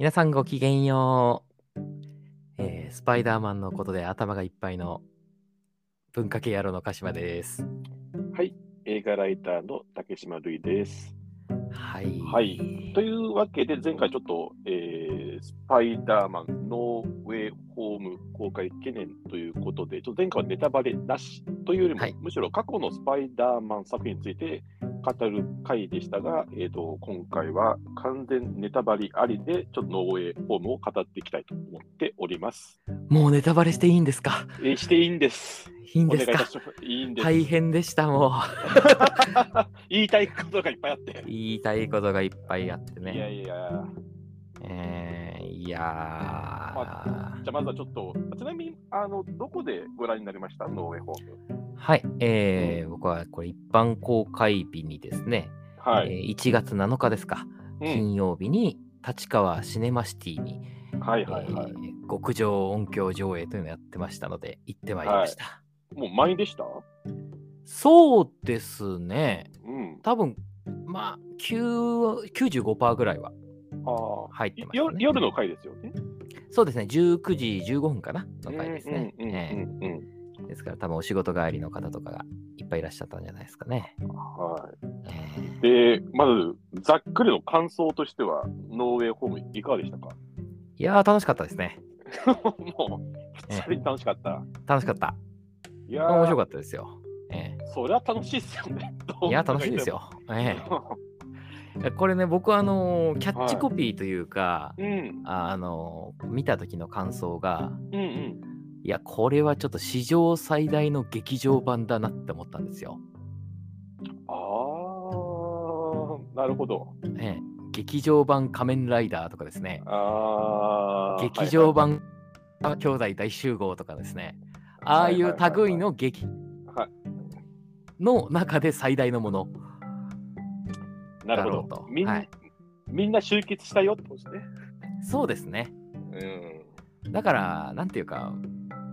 皆さんごきげんよう、えースパイダーマンのことで頭がいっぱいの文化系野郎の鹿島です。はい、映画ライターの竹島るいです。はい。はいというわけで、前回ちょっと、えースパイダーマンノーウェイホーム公開懸念ということで、ちょっと前回はネタバレなしというよりも、はいむしろ過去のスパイダーマン作品について語る回でしたが、えー、と今回は完全ネタバレありで、ちょっとノーウェイホームを語っていきたいと思っております。もうネタバレしていいんですか？えーしていいんです。いいんですか？いいんです。大変でした、も 言いたいことがいっぱいあってう。。言いたいことがいっぱいあっていやね。いや。えー、いやじゃあまずはちょっと、ちなみに、あの、どこでご覧になりました？ノーウェイホーム。ーはい。えー、僕はこれ一般公開日にですね、はい。えー1月7日ですか、うん金曜日に立川シネマシティにはいはいはい。えー極上音響上映というのをやってましたので、行ってまいりました。もう満員でした？そうですね。うん。多分まあ、9 95%ぐらいはああ。入ってました、よね。夜の回ですよね。そうですね、19時15分かなの回ですね。ですから、多分お仕事帰りの方とかがいっぱいいらっしゃったんじゃないですかね。うん。はえーい。で、まず、ざっくりの感想としては、ノーウェイホームいかがでしたか？いやー、楽しかったですね。もう、普通に楽しかった。楽しかった。いやー面白かったですよ。えそりゃ楽しいっすよね。ーいや、楽しいですよ。えー これね、僕はあのーキャッチコピーというか、うん。あの見た時の感想がうんうん。いやこれはちょっと史上最大の劇場版だなって思ったんですよ。ああ、なるほど。ええ劇場版仮面ライダーとかですねああ。劇場版兄弟大集合とかですねああいう類の劇はいの中で最大のものなるほだろうとど。みん,、はいみんな集結したよってことですね。そうですねうん。だからなんていうか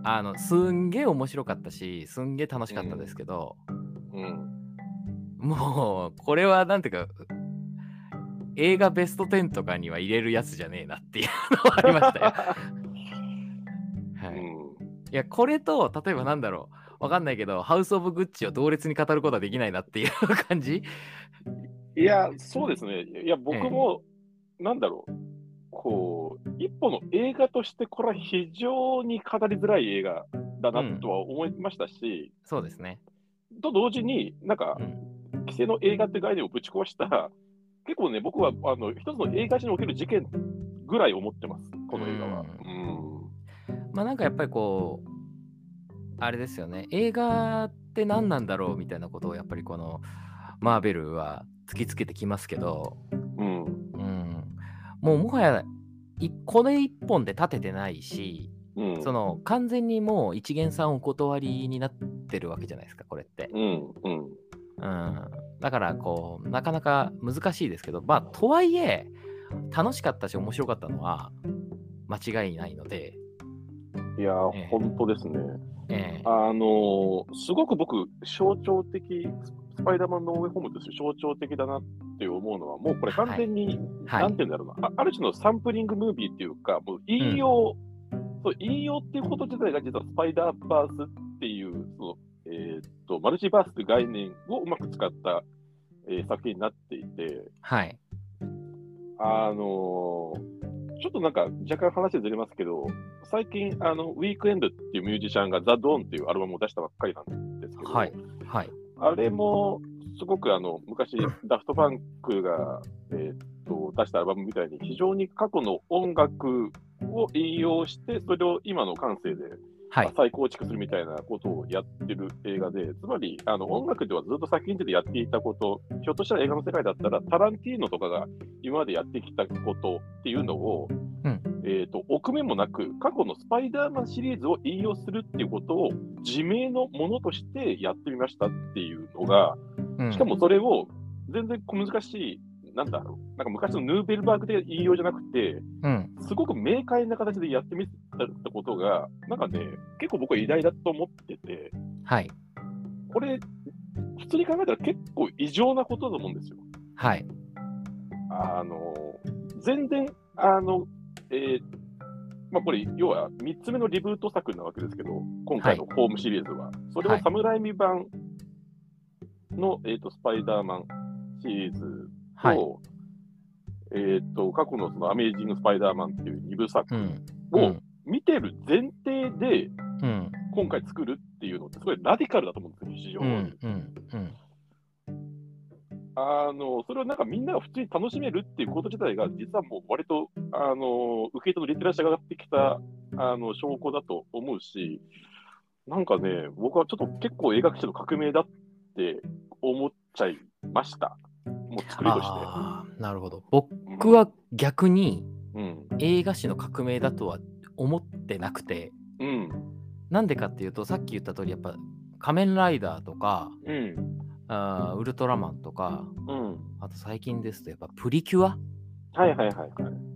あのすんげえ面白かったしすんげえ楽しかったですけど、うん。もうこれはなんていうか映画ベスト10とかには入れるやつじゃねえなっていうのはありましたよ。はい、いうん。やこれと例えばなんだろうわかんないけどハウス・オブ・グッチを同列に語ることはできないなっていう感じいや、そうですね。いや、僕も、なんだろう。こう、一歩の映画として、これは非常に語りづらい映画だなとは思いましたし、そうですね。と同時に、なんかう、ん、規制の映画って概念をぶち壊した、結構ね、僕はあの一つの映画史における事件ぐらい思ってます、この映画は。ううん。まあなんかやっぱりこうあれですよね映画って何なんだろうみたいなことをやっぱりこのマーベルは突きつけてきますけど、うん。うん、もうもはやいこれ一本で立ててないし、うん。その完全にもう一元さんお断りになってるわけじゃないですかこれって、うん。うん。うん、だからこうなかなか難しいですけどまあとはいえ楽しかったし面白かったのは間違いないので、いやー、ええ本当ですね。ええあのーすごく僕、象徴的、スパイダーマンのウェイホームとして象徴的だなって思うのは、もうこれ完全に、はい。なんて言うんだろうな。あ、ある種のサンプリングムービーっていうか、もう引用、そう引用っていうこと自体が実はスパイダーバースっていう、そのえーっと、マルチバースって概念をうまく使った、えー作品になっていて、はい。あのーちょっとなんか若干話ずれますけど、最近、あの、ウィークエンドっていうミュージシャンがザ・ドーンっていうアルバムを出したばっかりなんですけど、はい。はいあれもすごくあの昔、ダフト・ファンクが、えーっと出したアルバムみたいに、非常に過去の音楽を引用して、それを今の感性ではい。再構築するみたいなことをやってる映画で、つまりあの音楽ではずっと作品でやっていたこと、ひょっとしたら映画の世界だったら、タランティーノとかが今までやってきたことっていうのを、うん。えー、と臆面もなく、過去のスパイダーマンシリーズを引用するっていうことを自明のものとしてやってみましたっていうのが、うん。しかもそれを全然小難しい、なんだろう、なんか昔のヌーベルバーグ的な引用じゃなくて、うん。すごく明快な形でやってみたってことが、なんかね、結構僕は偉大だと思ってて、はい。これ、普通に考えたら結構異常なことだと思うんですよ。はい。あの、全然、あの、えーまあ、これ、要は3つ目のリブート作なわけですけど、今回のホームシリーズは。それはサムライミ版の、えーと、スパイダーマンシリーズと、はいえー、と過去のそのアメージング・スパイダーマンっていう2部作うん。を見てる前提でうん。今回作るっていうのってすごいラディカルだと思うんですよ、非常うに。ん。うん。うん。あのそれをなんかみんなが普通に楽しめるっていうこと自体が、実はもう割とあの受け手のリテラシーが上がってきたあの証拠だと思うし、なんかね、僕はちょっと結構映画史の革命だって思っちゃいました、もう作りとして。ああ、なるほど。僕は逆にうん、映画史の革命だとは思ってなくて、うん、なんでかっていうと、さっき言った通り、やっぱ仮面ライダーとか、うん、あーウルトラマンとか、うん。あと最近ですと、やっぱプリキュアはいはいはいはい。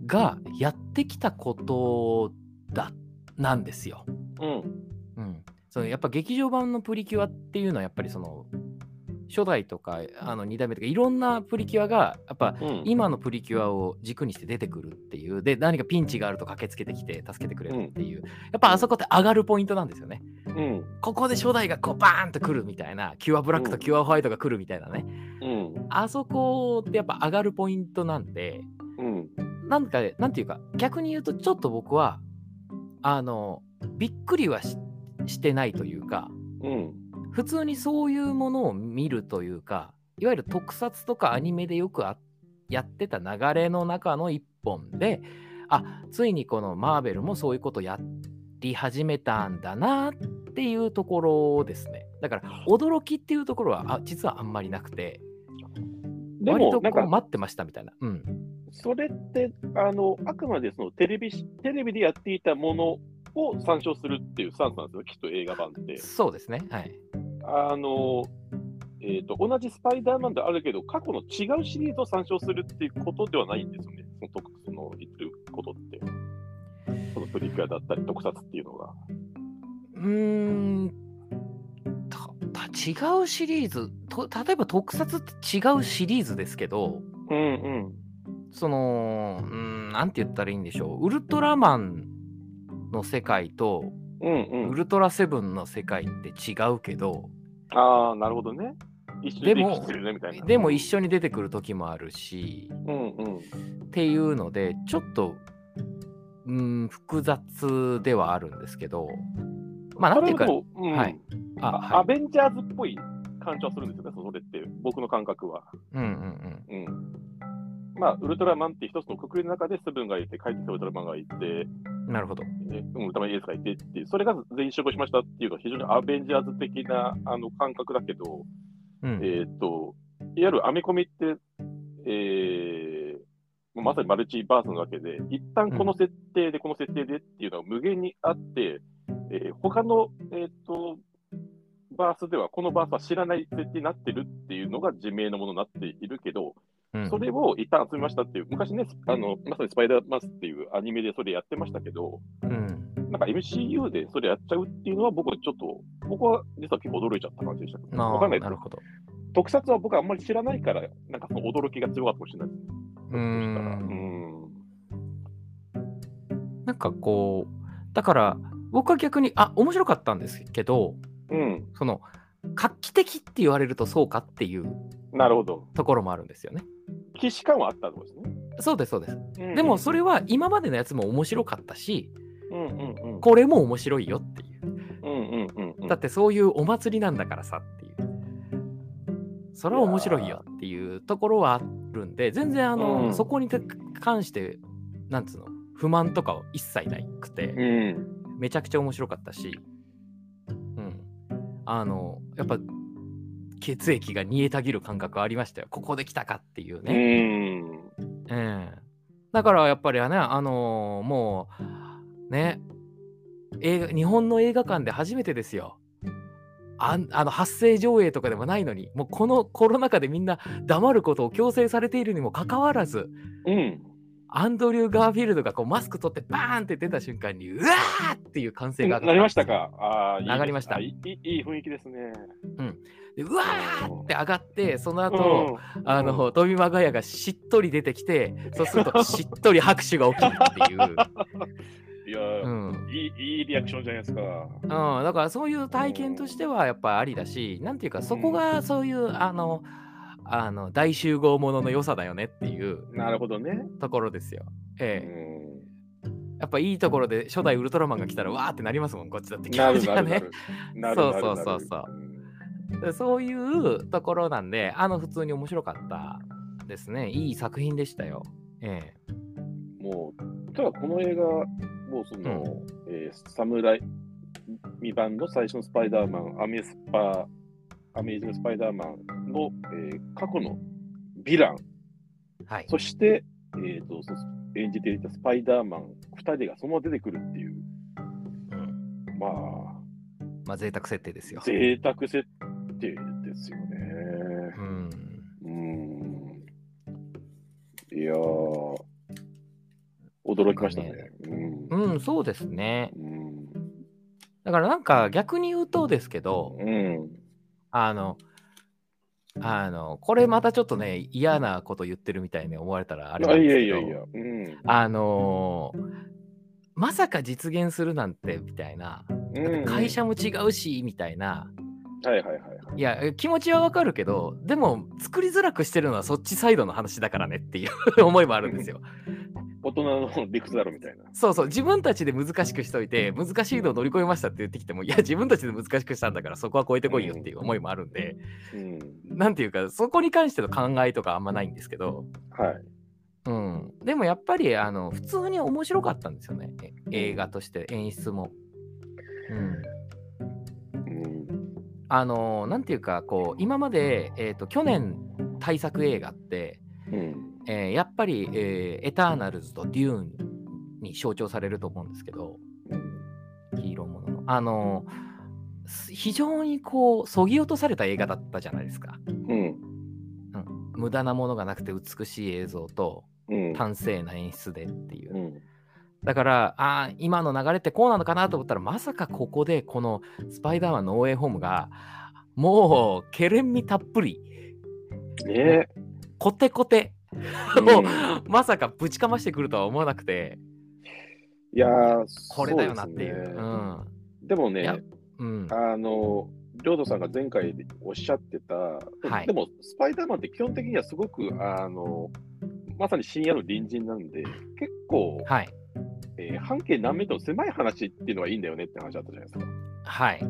がやってきたことだなんですよ。うん、うん、そのやっぱ劇場版のプリキュアっていうのはやっぱりその初代とかあの2代目とかいろんなプリキュアがやっぱうん、今のプリキュアを軸にして出てくるっていうで何かピンチがあると駆けつけてきて助けてくれるっていう、やっぱあそこって上がるポイントなんですよね。うん、ここで初代がこうバーンと来るみたいなキュアブラックとキュアホワイトが来るみたいなね、うん、あそこってやっぱ上がるポイントなんでうん、なんかなんていうか逆に言うとちょっと僕はあのびっくりはししてないというかうん、普通にそういうものを見るというかいわゆる特撮とかアニメでよくあやってた流れの中の一本であついにこのマーベルもそういうことやり始めたんだなっていうところですねだから驚きっていうところはあ実はあんまりなくてで割とも、なんか、こう待ってましたみたいな。うんそれって、あの、あくまでそのテレビし、テレビでやっていたものを参照するっていうスタンスなんですよ、きっと映画版って。そうですね。はい。あの、えっ、と、同じスパイダーマンであるけど、過去の違うシリーズを参照するっていうことではないんですよね、その特その言ってることって。そのプリキュアだったり、特撮っていうのが。うーん違うシリーズと例えば特撮って違うシリーズですけどうんうん。そのうーんなんて言ったらいいんでしょうウルトラマンの世界とうんうんウ。ルトラセブンの世界って違うけどああ、なるほどね。でもでも一緒に出てくる時もあるしうんうん。っていうのでちょっとうーん複雑ではあるんですけどまあなんていうかうんはいあはいベンジャーズっぽい感じはするんですよね、それって、僕の感覚は。うんうんうん。まあ、ウルトラマンって一つの国の中でセブンがいて、帰ってきたウルトラマンがいて、うんなるほど。えウルトラマンエースがいてっていう、それが全員集合しましたっていうのは非常にアベンジャーズ的なあの感覚だけど、うん。えっ、と、いわゆるアメコミって、えーまさにマルチバースなわけで、一旦この設定で、この設定でっていうのは無限にあって、えー他の、えっ、と、バースでは、このバースは知らない設定になってるっていうのが自明のものになっているけど、うんそれを一旦集めましたっていう、昔ね、あのまさにスパイダーマスっていうアニメでそれやってましたけど、うんなんか MCU でそれやっちゃうっていうのは、僕はちょっと、僕は実は結構驚いちゃった感じでしたけど、わかんないなるほど特撮は僕はあんまり知らないから、なんかその驚きが強かったかもしれないです。うん。なんかこうだから僕は逆にあ面白かったんですけどうん。その画期的って言われるとそうかっていうなるほど。ところもあるんですよね。既視感はあったってことですね。そうですそうです。うんでもそれは今までのやつも面白かったしうんうんうん。これも面白いよっていう。うんうんうんうん。だってそういうお祭りなんだからさっていう。それは面白いよっていうところはあるんで全然あの、うんそこに関してなんつうの不満とかは一切なくて。うん。めちゃくちゃ面白かったし、うん。あの、やっぱ、血液が煮えたぎる感覚ありましたよ。ここで来たかっていううね。ん。うん。だからやっぱりね、あのーもう、ね、映画、日本の映画館で初めてですよ。あんあの発声上映とかでもないのに、もうこのコロナ禍でみんな黙ることを強制されているにもかかわらず、うん。アンドリュー・ガーフィールドがこうマスク取ってバーンって出た瞬間にうわーっていう歓声が上がりましたか？あ上がりました。あいいいい雰囲気ですね。でうわーって上がってそのう後、ん。あのトビマガヤがしっとり出てきてそうするとしっとり拍手が起きるっていう、いやうー、ん。いいいいリアクションじゃないですか。うん、だからそういう体験としてはやっぱありだしなんていうかそこがそういうあのあの大集合ものの良さだよねっていうなるほどね。ところですよ。うえ。えん。やっぱいいところで初代ウルトラマンが来たらわーってなりますもんこっちだって気な持ちがね。そうそうそうそう。そういうところなんであの普通に面白かったですね。いい作品でしたよ。ええ。うんもう、ただこの映画、もうその、えー侍未版の最初のスパイダーマン、アメスパ、アメイジング・スパイダーマンの、えー過去のヴィラン、はい。そして、えーと演じていたスパイダーマン2人がそのまま出てくるっていう、うんまあ、まあ贅沢設定ですよ。贅沢設定ですよね。うんうん。いやー、驚きましたね。うんうん、そうですね。うん。だからなんか逆に言うとですけど、うん。あの、あの、これまたちょっとね、嫌なこと言ってるみたいに思われたらあれなんいですけど、やいやいや。うん。あのーまさか実現するなんてみたいな、うん会社も違うしみたいな、はいはいはいはい。いや、え気持ちはわかるけど、でも作りづらくしてるのはそっちサイドの話だからねっていう 思いもあるんですよ。大人の理屈だろみたいな。そうそう、自分たちで難しくしといて、難しいのを乗り越えましたって言ってきても、いや、自分たちで難しくしたんだから、そこは超えてこいよっていう思いもあるんで、うん。なんていうか、そこに関しての考えとかあんまないんですけど、はい。うん。でもやっぱり、あの、普通に面白かったんですよね。え映画として、演出も。うん。うん。あの、なんていうか、こう、今まで、えっ、と、去年、大作映画って、うん。えーやっぱり、えーエターナルズとデューンに象徴されると思うんですけど、ヒーローものの。あのす非常にこう、そぎ落とされた映画だったじゃないですか。うん。無駄なものがなくて美しい映像と、うん。端正な演出でっていうう。ん。だから、あー今の流れってこうなのかなと思ったら、まさかここでこのスパイダーマンのオーエイホームが、もう、けれんみたっぷり、ねコテコテえ。を、うん まさかぶちかましてくるとは思わなくて、いやー、これだよなっていう。そうですねうん。でもね、うん。あの、りょうとさんが前回でおっしゃってた、はいでも、スパイダーマンって基本的にはすごく、あの、まさに深夜の隣人なんで、結構、はい。えー半径何メートルの狭い話っていうのはいいんだよねって話あったじゃないですか。はい。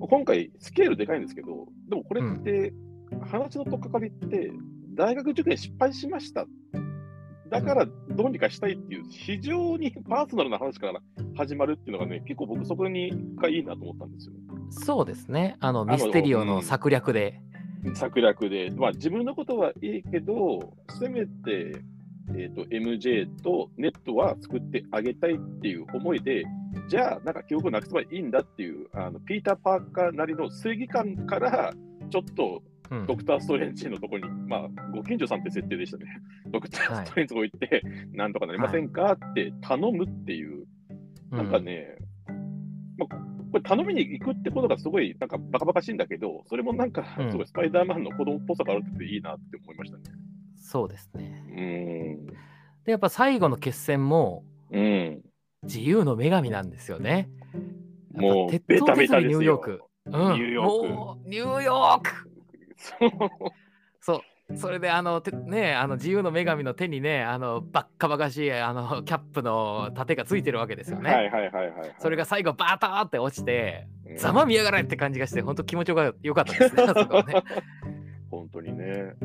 今回、スケールでかいんですけど、でもこれって、話の取っかかりって、大学受験失敗しました。だからどうにかしたいっていう、非常にパーソナルな話から始まるっていうのがね、結構僕、そこにがいいなと思ったんですよ。そうですね。あの、のミステリオの策略で。策略で、まあ、自分のことはいいけど、せめて、えー、と MJ とネットは作ってあげたいっていう思いで、じゃあ、なんか記憶をなくせばいいんだっていう、あのピーター・パーカーなりの正義感から、ちょっとうんドクター・ストレンジのところに、まあ、ご近所さんって設定でしたね。ドクター・ストレンジのとこ行って、なんとかなりませんか？って頼むっていう、なんかね、まあ、これ頼みに行くってことがすごいなんかバカバカしいんだけど、それもなんかうんすごいスパイダーマンの子供っぽさがあるっていいなって思いましたね。そうですね。うで、やっぱ最後の決戦も。うん。自由の女神なんですよね。もうベタベタですよニューヨーク。うん、ニューヨークニューヨーク そうそれであのてねあの自由の女神の手にねあのバッカバカしいあのキャップの盾がついてるわけですよね。はいはいはいはいはい。それが最後バーターって落ちてうんざまみやがれって感じがして本当気持ちよかよかったですね。ね本当にね。う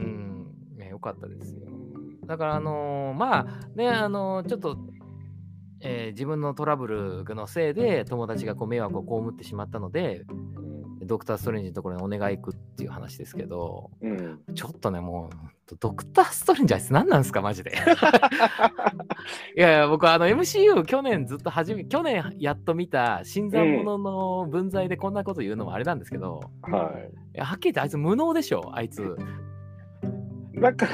ん、ねよかったですよ。うんだからあのーまあねあのーちょっと、えー自分のトラブルのせいで友達がこう迷惑を被ってしまったのでドクター・ストレンジのところにお願い行くっていう話ですけどうん。ちょっとねもうドクター・ストレンジあいつ何なんですかマジで いやいや僕あの MCU 去年ずっと初め去年やっと見た新参者の分際でこんなこと言うのもあれなんですけど、はいやはっきり言ってあいつ無能でしょあいつい。なんか、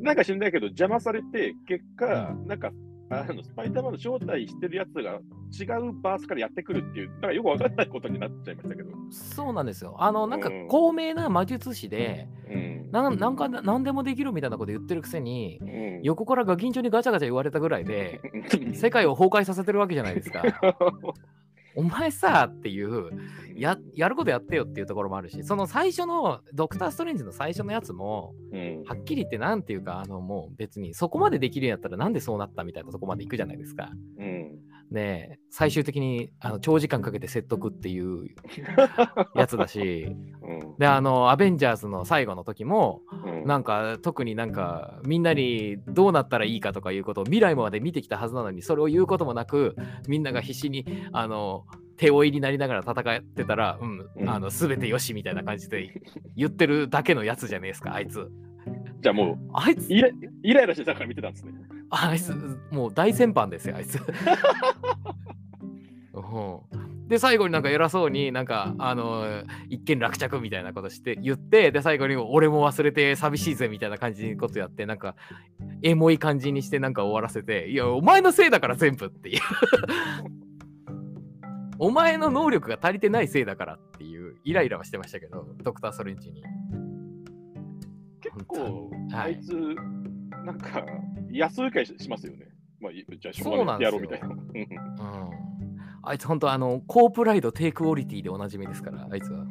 なんか知んないけど、邪魔されて、結果、なんか、あのスパイダーマンの正体してるやつが違うバースからやってくるっていう、なんかよくわかんないことになっちゃいましたけど。そうなんですよ。あの、なんかうん高名な魔術師で、うん。なんなんか何でもできるみたいなこと言ってるくせに、うん、横からガキンチョにガチャガチャ言われたぐらいで、世界を崩壊させてるわけじゃないですか。お前さっていうや、やることやってよっていうところもあるし、その最初のドクター・ストレンジの最初のやつも、うんはっきり言ってなんていうか、あのもう別にそこまでできるんやったらなんでそうなったみたいなとこまで行くじゃないですか。うんねえ最終的にあの長時間かけて説得っていう やつだし、うん。で、あの、アベンジャーズの最後の時も、うん。なんか特になんかみんなにどうなったらいいかとかいうことを未来まで見てきたはずなのにそれを言うこともなくみんなが必死にあの手負いになりながら戦ってたら、うんうん。あの全てよしみたいな感じで言ってるだけのやつじゃねえですかあいつ。じゃあもうあいつ。イライラしてたから見てたんですね。あいつもう大先輩ですよあいつ、うん、で最後になんか偉そうになんかあの一見落着みたいなことして言ってで最後に俺も忘れて寂しいぜみたいな感じのことやってなんかエモい感じにしてなんか終わらせていやお前のせいだから全部っていう。お前の能力が足りてないせいだからっていうイライラはしてましたけどドクター・ストレンジに。結構、はい。あいつ、なんか、安請けしますよね。まあ、いじゃあ、しょそううがないやろうみたいな。うんあいつ本当あのコープライド低クオリティでおなじみですからあいつは。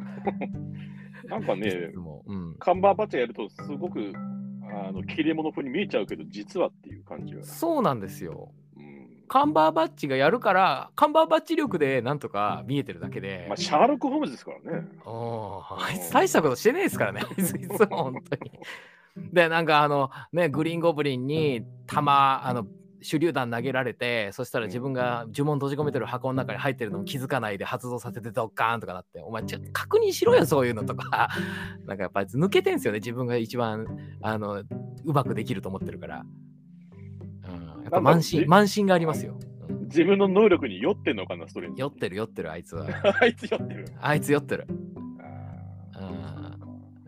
なんかね、も。う、うん、カンバーバッチャーやると、すごく、あの、切れ者風に見えちゃうけど、実はっていう感じが。そうなんですよ。うん。カンバーバッチがやるからカンバーバッチ力でなんとか見えてるだけで、まあ、シャーロック・ホームズですからね。あいつ大したことしてねえですからね。あいついつも本当に でなんかあのねグリーンゴブリンに弾あの手榴弾投げられてそしたら自分が呪文閉じ込めてる箱の中に入ってるのも気づかないで発動させてドッカーンとかなってお前ちょっと確認しろよそういうのとか。なんかやっぱり抜けてんすよね自分が一番あのうまくできると思ってるから、うん、やっぱ慢心慢心がありますよ、うん。自分の能力に酔ってんのかな、ストレンジ。酔ってる酔ってるあいつは。あいつ酔ってる。あいつ酔ってる。あ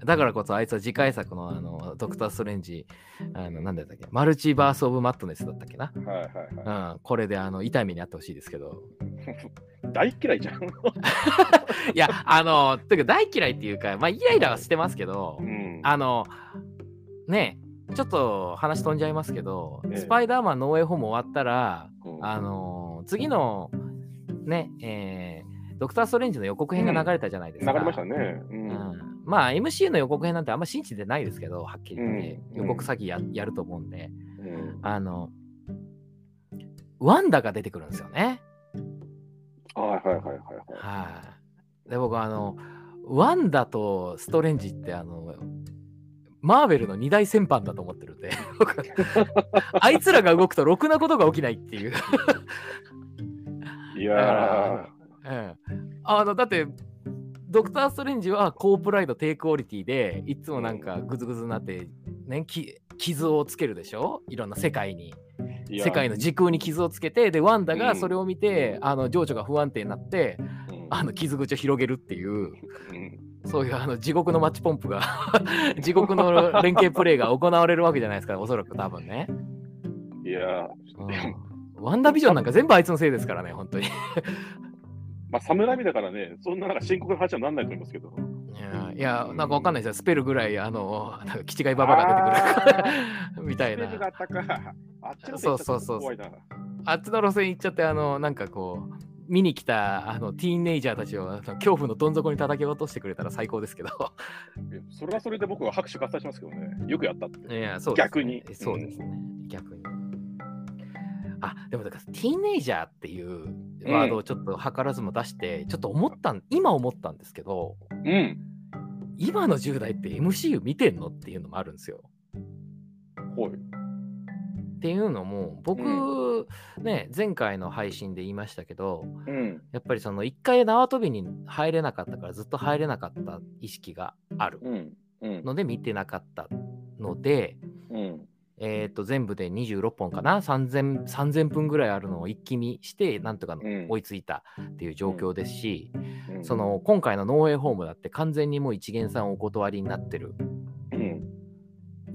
だからこそあいつは次回作のあのドクター・ストレンジあのなんだったっけマルチバース・オブ・マットネスだったっけな、ーはいはいはうん、これであの痛い目にあってほしいですけど。い。大嫌いじゃん。いやあのというか大嫌いっていうかまあイライラはしてますけどうん。あのねちょっと話飛んじゃいますけど、ええ。スパイダーマンノーウェイホーム終わったらうん。あの次のねえードクター・ストレンジの予告編が流れたじゃないですか。流れましたね。ううんん、まあ MCU の予告編なんてあんま信じてないですけど、はっきり言って、うん予告詐欺ややると思うんで、うんあの、ワンダが出てくるんですよね。はいはいはいはいはい。はい。で、僕あの、ワンダとストレンジってあの、マーベルの二大戦犯だと思ってるんで、僕あいつらが動くとろくなことが起きないっていう。いやええあのだってドクター・ストレンジはコープライド低クオリティでいつもなんかグズグズになって、ね、き傷をつけるでしょ？いろんな世界に。世界の時空に傷をつけてでワンダうん。がそれを見て、あの情緒が不安定になってうん。あの傷口を広げるっていううん。そういうあの地獄のマッチポンプが 地獄の連携プレーが行われるわけじゃないですかおそらく多分ね、いや。ーうん、ワンダビジョンなんか全部あいつのせいですからね本当にまあ、侍味だからね、そんななんか深刻な話はなんないと思いますけど。いや、なんかわかんないですよ。スペルぐらい、あの、なんか、キチガイババアが出てくるみたいスペルがな。あったか。あっちのそうそうそう。あっちの路線行っちゃって、あの、なんかこう、見に来たあのティーンネイジャーたちを恐怖のどん底に叩き落としてくれたら最高ですけど。それはそれで僕は拍手喝采しますけどね。よくやったって。いや、そうですね逆にそうですね。逆に。あ、でもだから、ティーンネイジャーっていうワードをちょっと図らずも出して、ちょっと思ったん、今思ったんですけど、うん。今の10代って MCU 見てんのっていうのもあるんですよ。ほい。っていうのも僕、ね前回の配信で言いましたけどうん。やっぱりその1回縄跳びに入れなかったからずっと入れなかった意識があるうん。うん。ので見てなかったので、うん。えー、と全部で26本かな？3000, 3000分ぐらいあるのを一気見してなんとかん追いついたっていう状況ですし、うんそ、の今回のノーウェイホームだって完全にもう一元さんお断りになってるうん。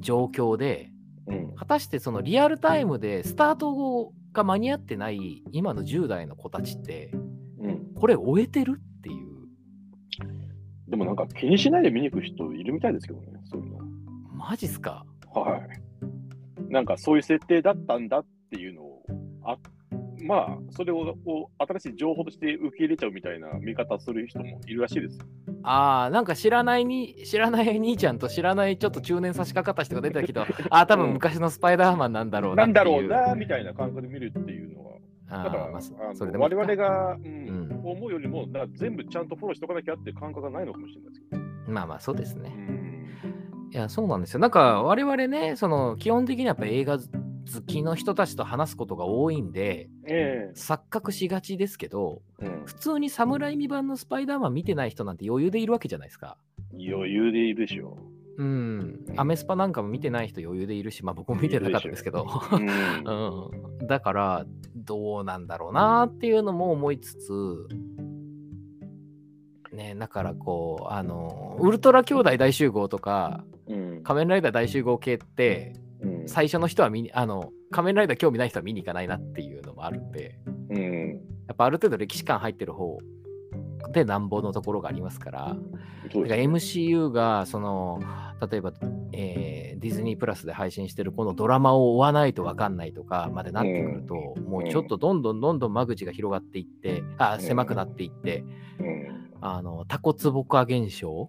状況で、うん。果たしてそのリアルタイムでスタートが間に合ってない今の10代の子たちって、うん。これ終えてるっていう。でもなんか気にしないで見に行く人いるみたいですけどね、そういうの。マジっすか？はい。なんかそういう設定だったんだっていうのを、あまあ、それを新しい情報として受け入れちゃうみたいな見方する人もいるらしいですよ。ああ、なんか知らないに、知らない兄ちゃんと知らないちょっと中年差し掛かった人が出てたけど、ああ、多分昔のスパイダーマンなんだろうななん。だろうな、みたいな感覚で見るっていうのは。だから、まあれ我々が、うんうん思うよりも、全部ちゃんとフォローしとかなきゃって感覚がないのかもしれないですけど。まあまあ、そうですうね。ん。いや、そうなんですよ。なんか、我々ね、その、基本的にやっぱ映画好きの人たちと話すことが多いんで、え錯覚しがちですけど、えうん普通に侍未版のスパイダーマン見てない人なんて余裕でいるわけじゃないですか。余裕でいるでしょうん。アメスパなんかも見てない人余裕でいるし、まあ僕も見てなかったですけど。う。う んうん、だからどうなんだろうなっていうのも思いつつねだからこうあのウルトラ兄弟大集合とかうん仮面ライダー大集合系ってうん。最初の人は見にあの仮面ライダー興味ない人は見に行かないなっていうのもあるんでうん。やっぱある程度歴史観入ってる方でなんぼのところがありますからだから MCU がその例えば、えーディズニープラスで配信してるこのドラマを追わないと分かんないとかまでなってくると、もうちょっとどん。どんどんどん間口が広がっていってあ狭くなっていって、うんあのタコツボ化現象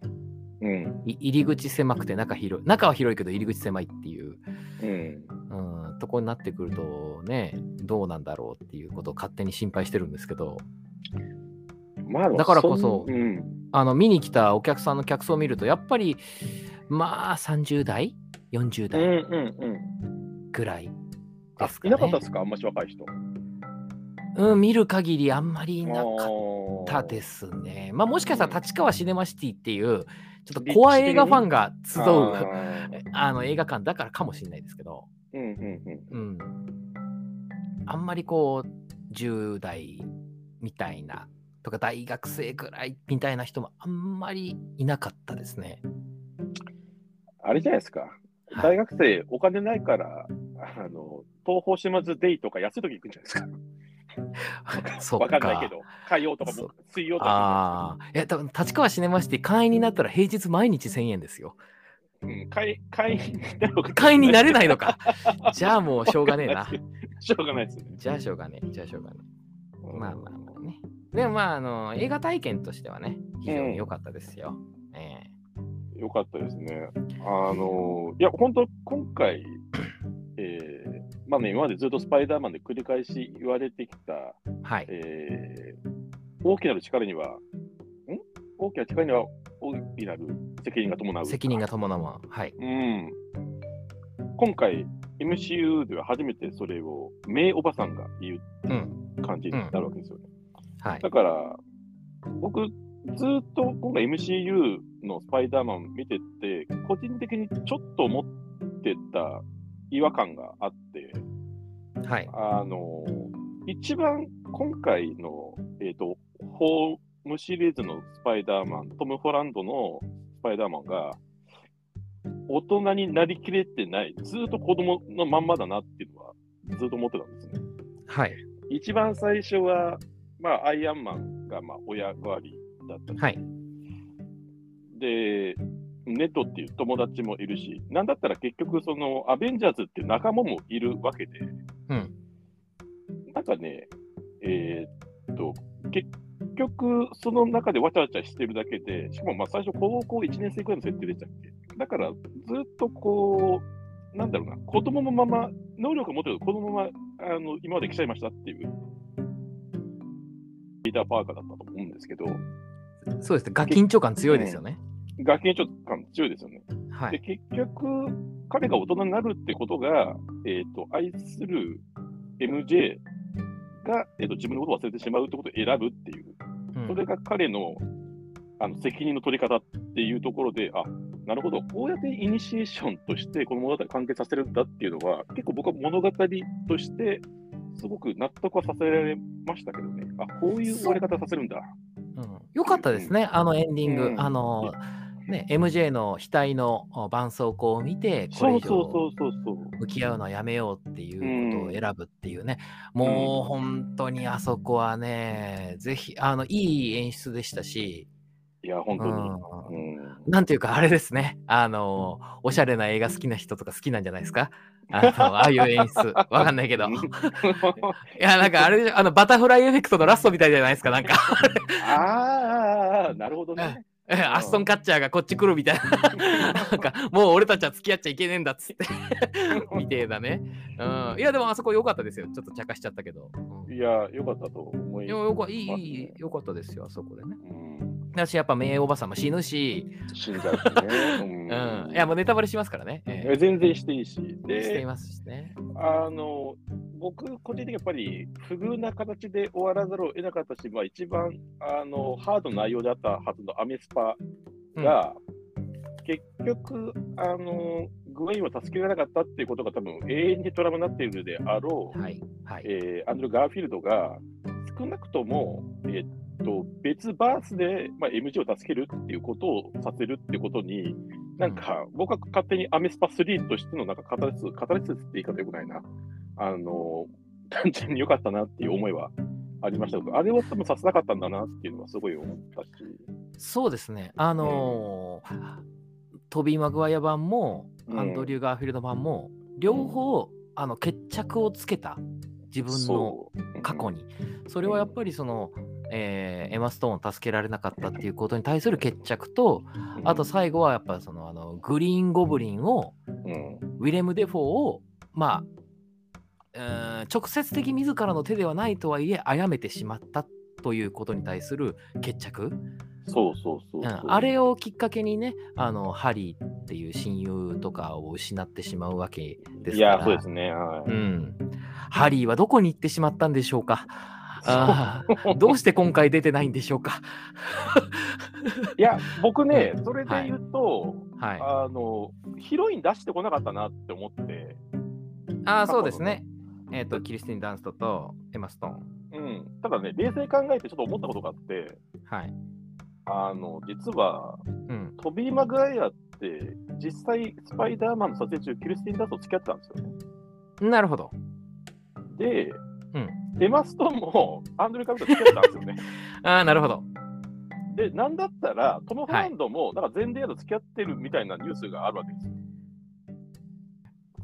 うんい入り口狭くて中広い中は広いけど入り口狭いっていう、うんうん、とこになってくるとねどうなんだろうっていうことを勝手に心配してるんですけどまあだからこそんうんあの見に来たお客さんの客層を見るとやっぱりまあ30代40うん代うんぐらいあですかね。いなかったですか？あんまし若い人。うん、見る限りあんまりいなかっあたですね。まあもしかしたら立川シネマシティっていうちょっと怖い映画ファンが集うあの映画館だからかもしれないですけど、うんうんうんうん。あんまりこう10代みたいなとか大学生ぐらいみたいな人もあんまりいなかったですね。あれじゃないですか。はい大学生、お金ないから、あの、東方島津デイとか安い時行くんじゃないです そか。っかわかんないけど、火曜とかそも水曜とかああ、いや、多分立川シネマシティ会員になったら平日毎日1000円ですよ。うん、会会員会員になれないのか。じゃあもうしょうがねえな。しょうがないですよね。じゃあしょうがねえ。じゃあしょうがねえ。まあまあまあね。でもまあ、あの、映画体験としてはね、非常に良かったですよ。えよかったですね。あの、いや、本当今回、えー、まあね、今までずっとスパイダーマンで繰り返し言われてきた、えはい。えー、大きなる力には、ん？大きな力には大きなる責任が伴う。責任が伴う。はい。うん。今回、MCU では初めてそれを、名おばさんが言うん。う感じになるわけですよね。はいだ。から、僕、ずっと今回 MCU のスパイダーマン見てて、個人的にちょっと思ってた違和感があって、はい。あの、一番今回の、えっ、と、ホームシリーズのスパイダーマン、トム・ホランドのスパイダーマンが、大人になりきれてない、ずっと子供のまんまだなっていうのは、ずっと思ってたんですね。はい。一番最初は、まあ、アイアンマンが、まあ、親代わりだったしはい。で、ネットっていう友達もいるし、なんだったら結局、その、アベンジャーズっていう仲間もいるわけで、かね、えーっと、結局、その中でわちゃわちゃしてるだけで、しかもまあ最初、高校1年生くらいの設定でしたっけ？だから、ずっとこう、なんだろうな、子供のまま、能力を持ってる子供のまま、あの、今まで来ちゃいましたっていう、ピーター・パーカーだったと思うんですけど、そうですね。ガキンチョ感強いですよね。学研ちょっと感強いですよね。で、はい。結局、彼が大人になるってことが、えっ、と、愛する MJ が、えー、と自分のことを忘れてしまうってことを選ぶっていう、うん。それが彼のあの責任の取り方っていうところで、あなるほど、こうやってイニシエーションとしてこの物語を完結させるんだっていうのは、結構僕は物語として、すごく納得はさせられましたけどね、あこういう終わり方させるんだ。う。ん。よかったですね、あのエンディング。うん。あのね、MJ の額のお絆創膏を見て、これ以上。向き合うのはやめようっていうことを選ぶっていうね、もう本当にあそこはね、ぜひ、あの、いい演出でしたし、いや、本当に。うん。うん。なんていうか、あれですね、あの、おしゃれな映画好きな人とか好きなんじゃないですか？あのああいう演出、わかんないけど。いや、なんかあれ、あの、バタフライエフェクトのラストみたいじゃないですか、なんか。ああ、なるほどね。アストンカッチャーがこっち来るみたいな。なんか、もう俺たちは付き合っちゃいけねえんだっつって。みてえだね。うん。いや、でもあそこ良かったですよ。ちょっと茶化しちゃったけど。うんいや、よかったと思いいやます。よかいい、いい、よかったですよ、あそこでね。うん、だし、やっぱ名おばさんも死ぬし、死んじゃうしね。うん。いや、もうネタバレしますからね。ええ全然していいし。えしていで、ますしね。あの、僕、個人的にやっぱり不遇な形で終わらざるを得なかったし、まあ、一番あのハードな内容であったはずのアメスパが、結局、あの、グウェインを助けられなかったっていうことが多分永遠にトラウマになっているであろう、はい。はい。えーアンドル・ガーフィールドが少なくとも、えーっと別バースで、まあ、MG を助けるっていうことをさせるってことに、なんか、僕は勝手にアメスパ3としてのなんかカタリス、カタリスって言い方よくないな。あの、単純に良かったなっていう思いはありましたけど、あれを多分させなかったんだなっていうのはすごい思ったし。そうですね。あのートビー・マグワイア版も、うんアンドリュー・ガーフィールド版も、両方、あの決着をつけた自分の過去に。それはやっぱりその、えーエマ・ストーンを助けられなかったっていうことに対する決着と、うんあと最後はやっぱそのあのグリーン・ゴブリンを、うんウィレム・デフォーを、まあ、うーん直接的自らの手ではないとはいえ、殺めてしまったということに対する決着。そうそうそうそう、うんあれをきっかけにね、あのハリーっていう親友とかを失ってしまうわけですから。いや、そうですね。はいうん。ハリーはどこに行ってしまったんでしょうかあーどうして今回出てないんでしょうか？いや、僕ね、それで言うと、はい。あの、ヒロイン出してこなかったなって思って、ああ、そうですね。えっ、と、キリスティン・ダンストとエマ・ストーン。うん、ただね、冷静に考えてちょっと思ったことがあって、はい。あの、実は、うん。トビー・マグワイアって、実際、スパイダーマンの撮影中、キリスティン・ダンスと付き合ってたんですよね。なるほど。で、うんエマ・ストーンもアンドレ・カビと付き合ってたんですよね。ああ、なるほど。で、なんだったら、トム・ホランドも、なんか全デアと付き合ってるみたいなニュースがあるわけですよ。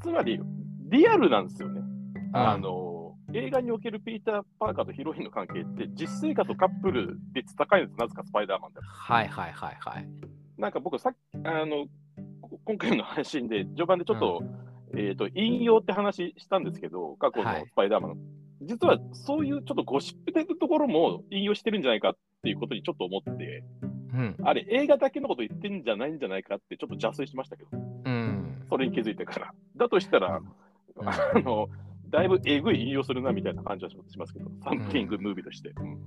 つまり、リアルなんですよね。あの、映画におけるピーター・パーカーとヒロインの関係って、実生活とカップル率高いんです、なぜかスパイダーマンで。はいはいはいはい。なんか僕、さっき、あの、こ今回の配信で、序盤でちょっと、えっ、と、引用って話したんですけど、過去のはいスパイダーマンの。実は、そういうちょっとゴシップ的なところも引用してるんじゃないかっていうことにちょっと思って、うん。あれ、映画だけのこと言ってんじゃないんじゃないかって、ちょっと邪推しましたけど、うん。それに気づいてから。だとしたら、うんあの、だいぶえぐい引用するなみたいな感じはしますけど、サンプリングムービーとして。うん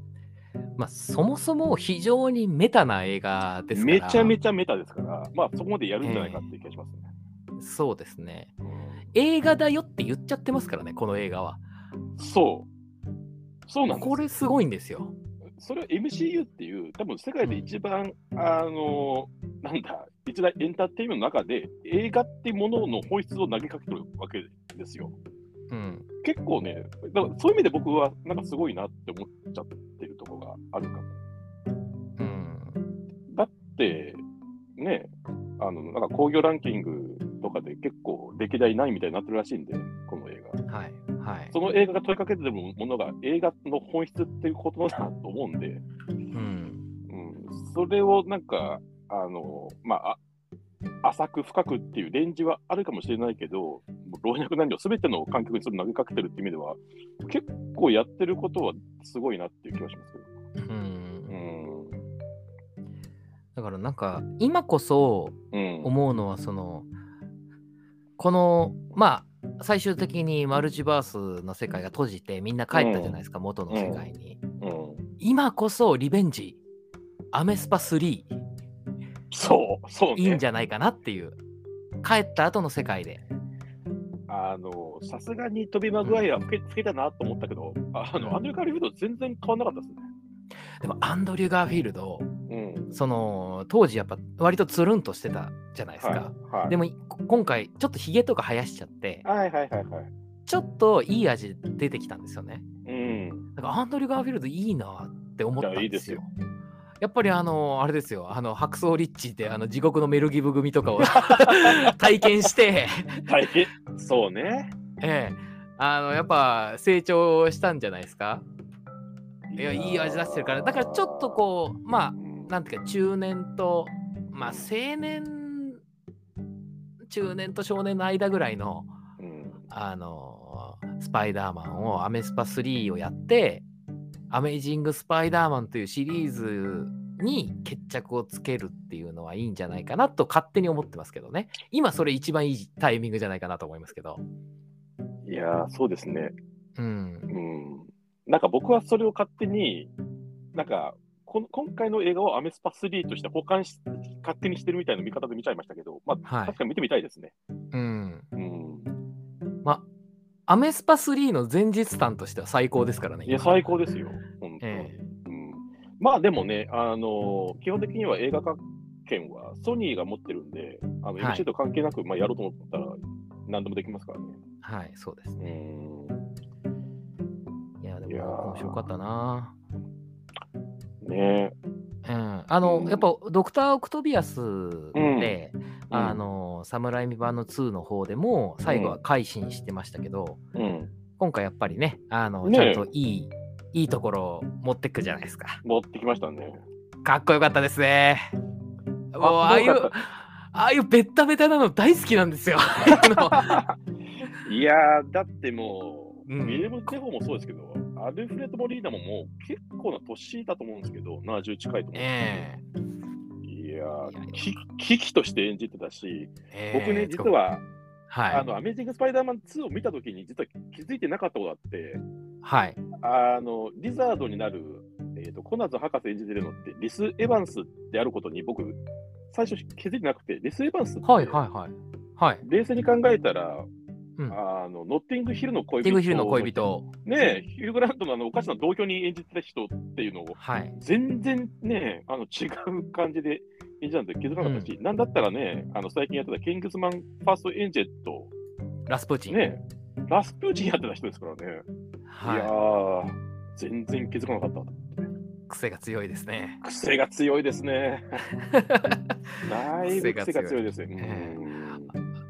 まあ、そもそも非常にメタな映画ですから。めちゃめちゃメタですから、まあそこまでやるんじゃないかっていう気がしますね。そうですね。映画だよって言っちゃってますからね、この映画は。そう。そうなんですこれすごいんですよ。それは MCU っていう、多分世界で一番、あの、なんだ、一大エンターテインメントの中で、映画っていうものの本質を投げかけてるわけですよ。うん。結構ね、だからそういう意味で僕は、なんかすごいなって思っちゃってるところがあるかも。うん。だって、ね、あの、なんか興行ランキングとかで結構歴代ないみたいになってるらしいんで、この映画。はい。はい。その映画が問いかけてるものが映画の本質っていうことだと思うんで、うん。うん、それをなんか、あの、まあ、あ浅く深くっていうレンジはあるかもしれないけど、老若男女すべての観客にそれ投げかけてるっていう意味では、結構やってることはすごいなっていう気がしますけど。うんうん。だからなんか今こそうん。思うのはそのこのまあ最終的にマルチバースの世界が閉じてみんな帰ったじゃないですか、元の世界に、うん、今こそリベンジアメスパ3そう、そうね。いいんじゃないかなっていう。帰った後の世界で。あの、さすがにトビー・マグワイア老け老けたなと思ったけど、あの、うん。アンドリュー・カーリーフード全然変わんなかったですね。でもアンドリュー・ガーフィールド、うん。その当時やっぱ割とつるんとしてたじゃないですか。はい。はい、でもこ今回ちょっとヒゲとか生やしちゃって、はいはいはいはい。ちょっといい味出てきたんですよね。うん。だからアンドリュー・ガーフィールドいいなって思ったんですすよ。やっぱりあの、あれですよ、あの、白装リッチで、あの、地獄のメルギブ組とかを 体験して、大変。そうね。ええ、あの、やっぱ成長したんじゃないですか。いや、いい味出してるから、だからちょっとこう、まあ、うん、なんていうか、中年と、まあ、青年、中年と少年の間ぐらいの、うん。あの、スパイダーマンをアメスパ3をやって、アメイジング・スパイダーマンというシリーズに決着をつけるっていうのはいいんじゃないかなと勝手に思ってますけどね。今それ一番いいタイミングじゃないかなと思いますけど。いやー、そうですね。うん。うん。なんか僕はそれを勝手に、なんか、この今回の映画をアメスパ3として保管し、勝手にしてるみたいな見方で見ちゃいましたけど、まあ、はい確かに見てみたいですね。うん。うん。まアメスパ3の前日談としては最高ですからね。いや、最高ですよ。本当に。えうん、まあでもね、あの基本的には映画化権はソニーが持ってるんで、あのはい MC と関係なく、まあ、やろうと思ったら何でもできますからね。はい、そうですうね。や、面白かったな。ね。うん、あの、うん。やっぱドクター・オクトビアスで、うん。あのサムライミ版の2の方でも最後は改心してましたけど、うん。今回やっぱりねあのね。ちゃんといい、いいところを持ってくじゃないですか。持ってきましたね。かっこよかったですね。ああいうああいうベッタベタなの大好きなんですよ。あ いやー、だってもう、うん。ウィレム・デフォーもそうですけど、アルフレッド・モリーナももう結構な年だと思うんですけど、70近いと思うんのですえけど、いや嬉々として演じてたし、え僕ね、実は、はい。あの、アメージング・スパイダーマン2を見たときに、実は気づいてなかったことがあって、はい。あの、リザードになる、えー、とコナズ博士演じてるのって、リス・エヴァンスであることに僕、最初気づいてなくて、リス・エヴァンスって、はいはいはい。はい。冷静に考えたら、うん。あのノッティングヒルの恋人。ヒルの恋人。ねえ、ヒュー・グラントのあのおかしな同居に演じてた人っていうのを、はい。全然ね、あの違う感じで演じたんで気づかなかったし、なんだったらね、あの最近やってたキングスマン・ファースト・エンジェット、ラスプーチン、ね、ラスプーチンやってた人ですからね。い、やはー、全然気づかなかった。い癖が強いですね。癖が強いですね。だいぶ癖が強いですね。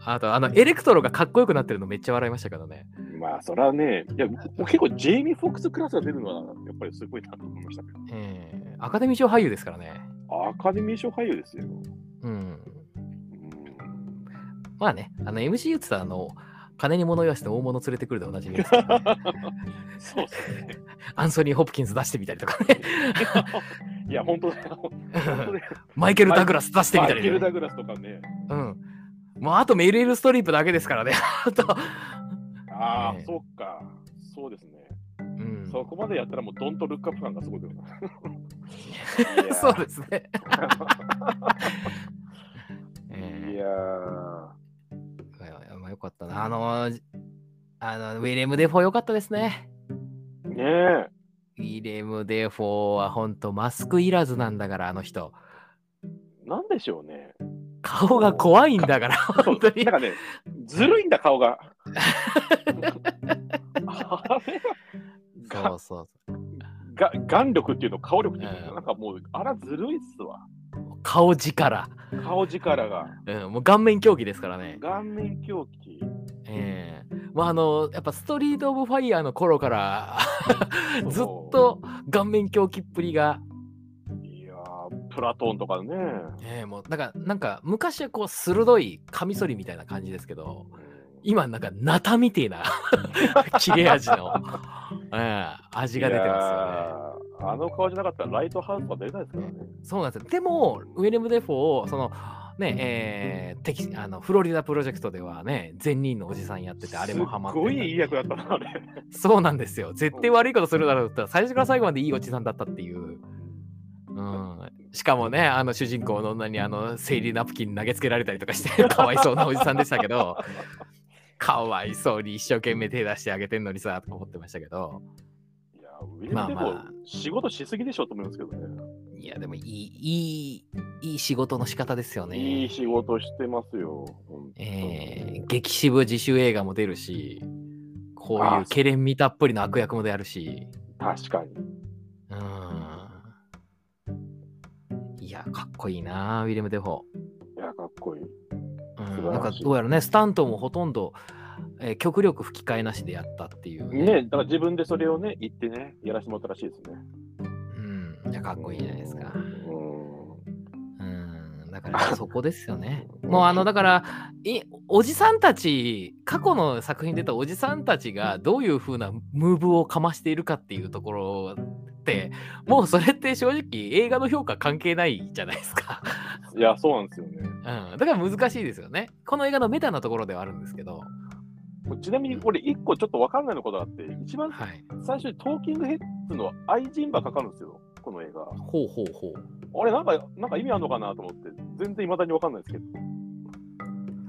あとあのエレクトロがかっこよくなってるのめっちゃ笑いましたけどねまあ、それはね、いや、結構ジェイミー・フォックスクラスが出るのは、やっぱりすごいなと思いましたけど。えーアカデミー賞俳優ですからね。アカデミー賞俳優ですよ。うん。うんまあね、あの MC 言ってたあの、金に物言わして大物連れてくるでおなじみですねそうですね。アンソニー・ホプキンス出してみたりとかね。いや、本当だよ。本当だよ。マイケル・ダグラス出してみたりね、マイケル・ダグラスとかね。うん。もうあとメリル・ストリープだけですからね。あと、ああ、ねそっか。そうですね。うん、そこまでやったらもうドンとルックアップ感がすごいけどな。いやそうですね。いえやー。ーまあ、よかったな。あの、あのウィレム・デフォーよかったですね。ねえ。ウィレム・デフォーは本当マスクいらずなんだから、あの人。なんでしょうね。顔が怖いんだから、本当に。なん。かね、ずるいんだ、顔が。あれそうそう。が眼力っていうの、顔力っていうの、うん。なんかもう、あら、ずるいっすわ。顔力、顔力。が。うん。もう顔面狂気ですからね。顔面狂気。ええまああの、やっぱストリート・オブ・ファイヤーの頃からずっと顔面狂気っぷりが、プラトーンとかね。ええもうなんか、なんか昔はこう鋭いカミソリみたいな感じですけど、今なんかナタみてえな 切れ味の、ええ味が出てますよね。あの顔じゃなかったらライトハウスは出れないですからね。そうなんですよ。でも、ウィレム・デフォーを、その、ね、えー、テキあのフロリダプロジェクトではね、善人のおじさんやってて、あれもハマってたすごいいい役だったな、あれ。そうなんですよ。絶対悪いことするだろうって言ったら、最初から最後までいいおじさんだったっていう。うん、しかもね、あの主人公の女にあの生理ナプキン投げつけられたりとかして、かわいそうなおじさんでしたけど、かわいそうに一生懸命手出してあげてんのにさ、とか思ってましたけど、いやウィまあまあ仕事しすぎでしょと思いますけどね。いや、でもいい、いい、いい仕事の仕方ですよね。いい仕事してますよ。本当にえー激渋自主映画も出るし、こういうケレン味たっぷりの悪役もであるし、確かに。うん。かっこいいな、ウィレム・デフォー。いや、かっこいい。うん、なんかどうやらね、スタントもほとんど、えー極力吹き替えなしでやったっていうね、だから自分でそれをね、言ってね、やらせてもらったらしいですね。うん、いや、かっこいいじゃないですか。うん。うん、だから そこですよね。もうあの、だから、いおじさんたち、過去の作品で出たおじさんたちがどういう風なムーブをかましているかっていうところって、もうそれって正直映画の評価関係ないじゃないですか。いや、そうなんですよね。うん、だから難しいですよね。この映画のメタなところではあるんですけど、ちなみに、俺、一個ちょっとわかんないのことがあって、一番はい。最初にトーキングヘッズの愛人馬かかるんですよ、この映画。ほうほうほう。あれ、なんか、なんか意味あるのかなと思って、全然いまだにわかんないですけど、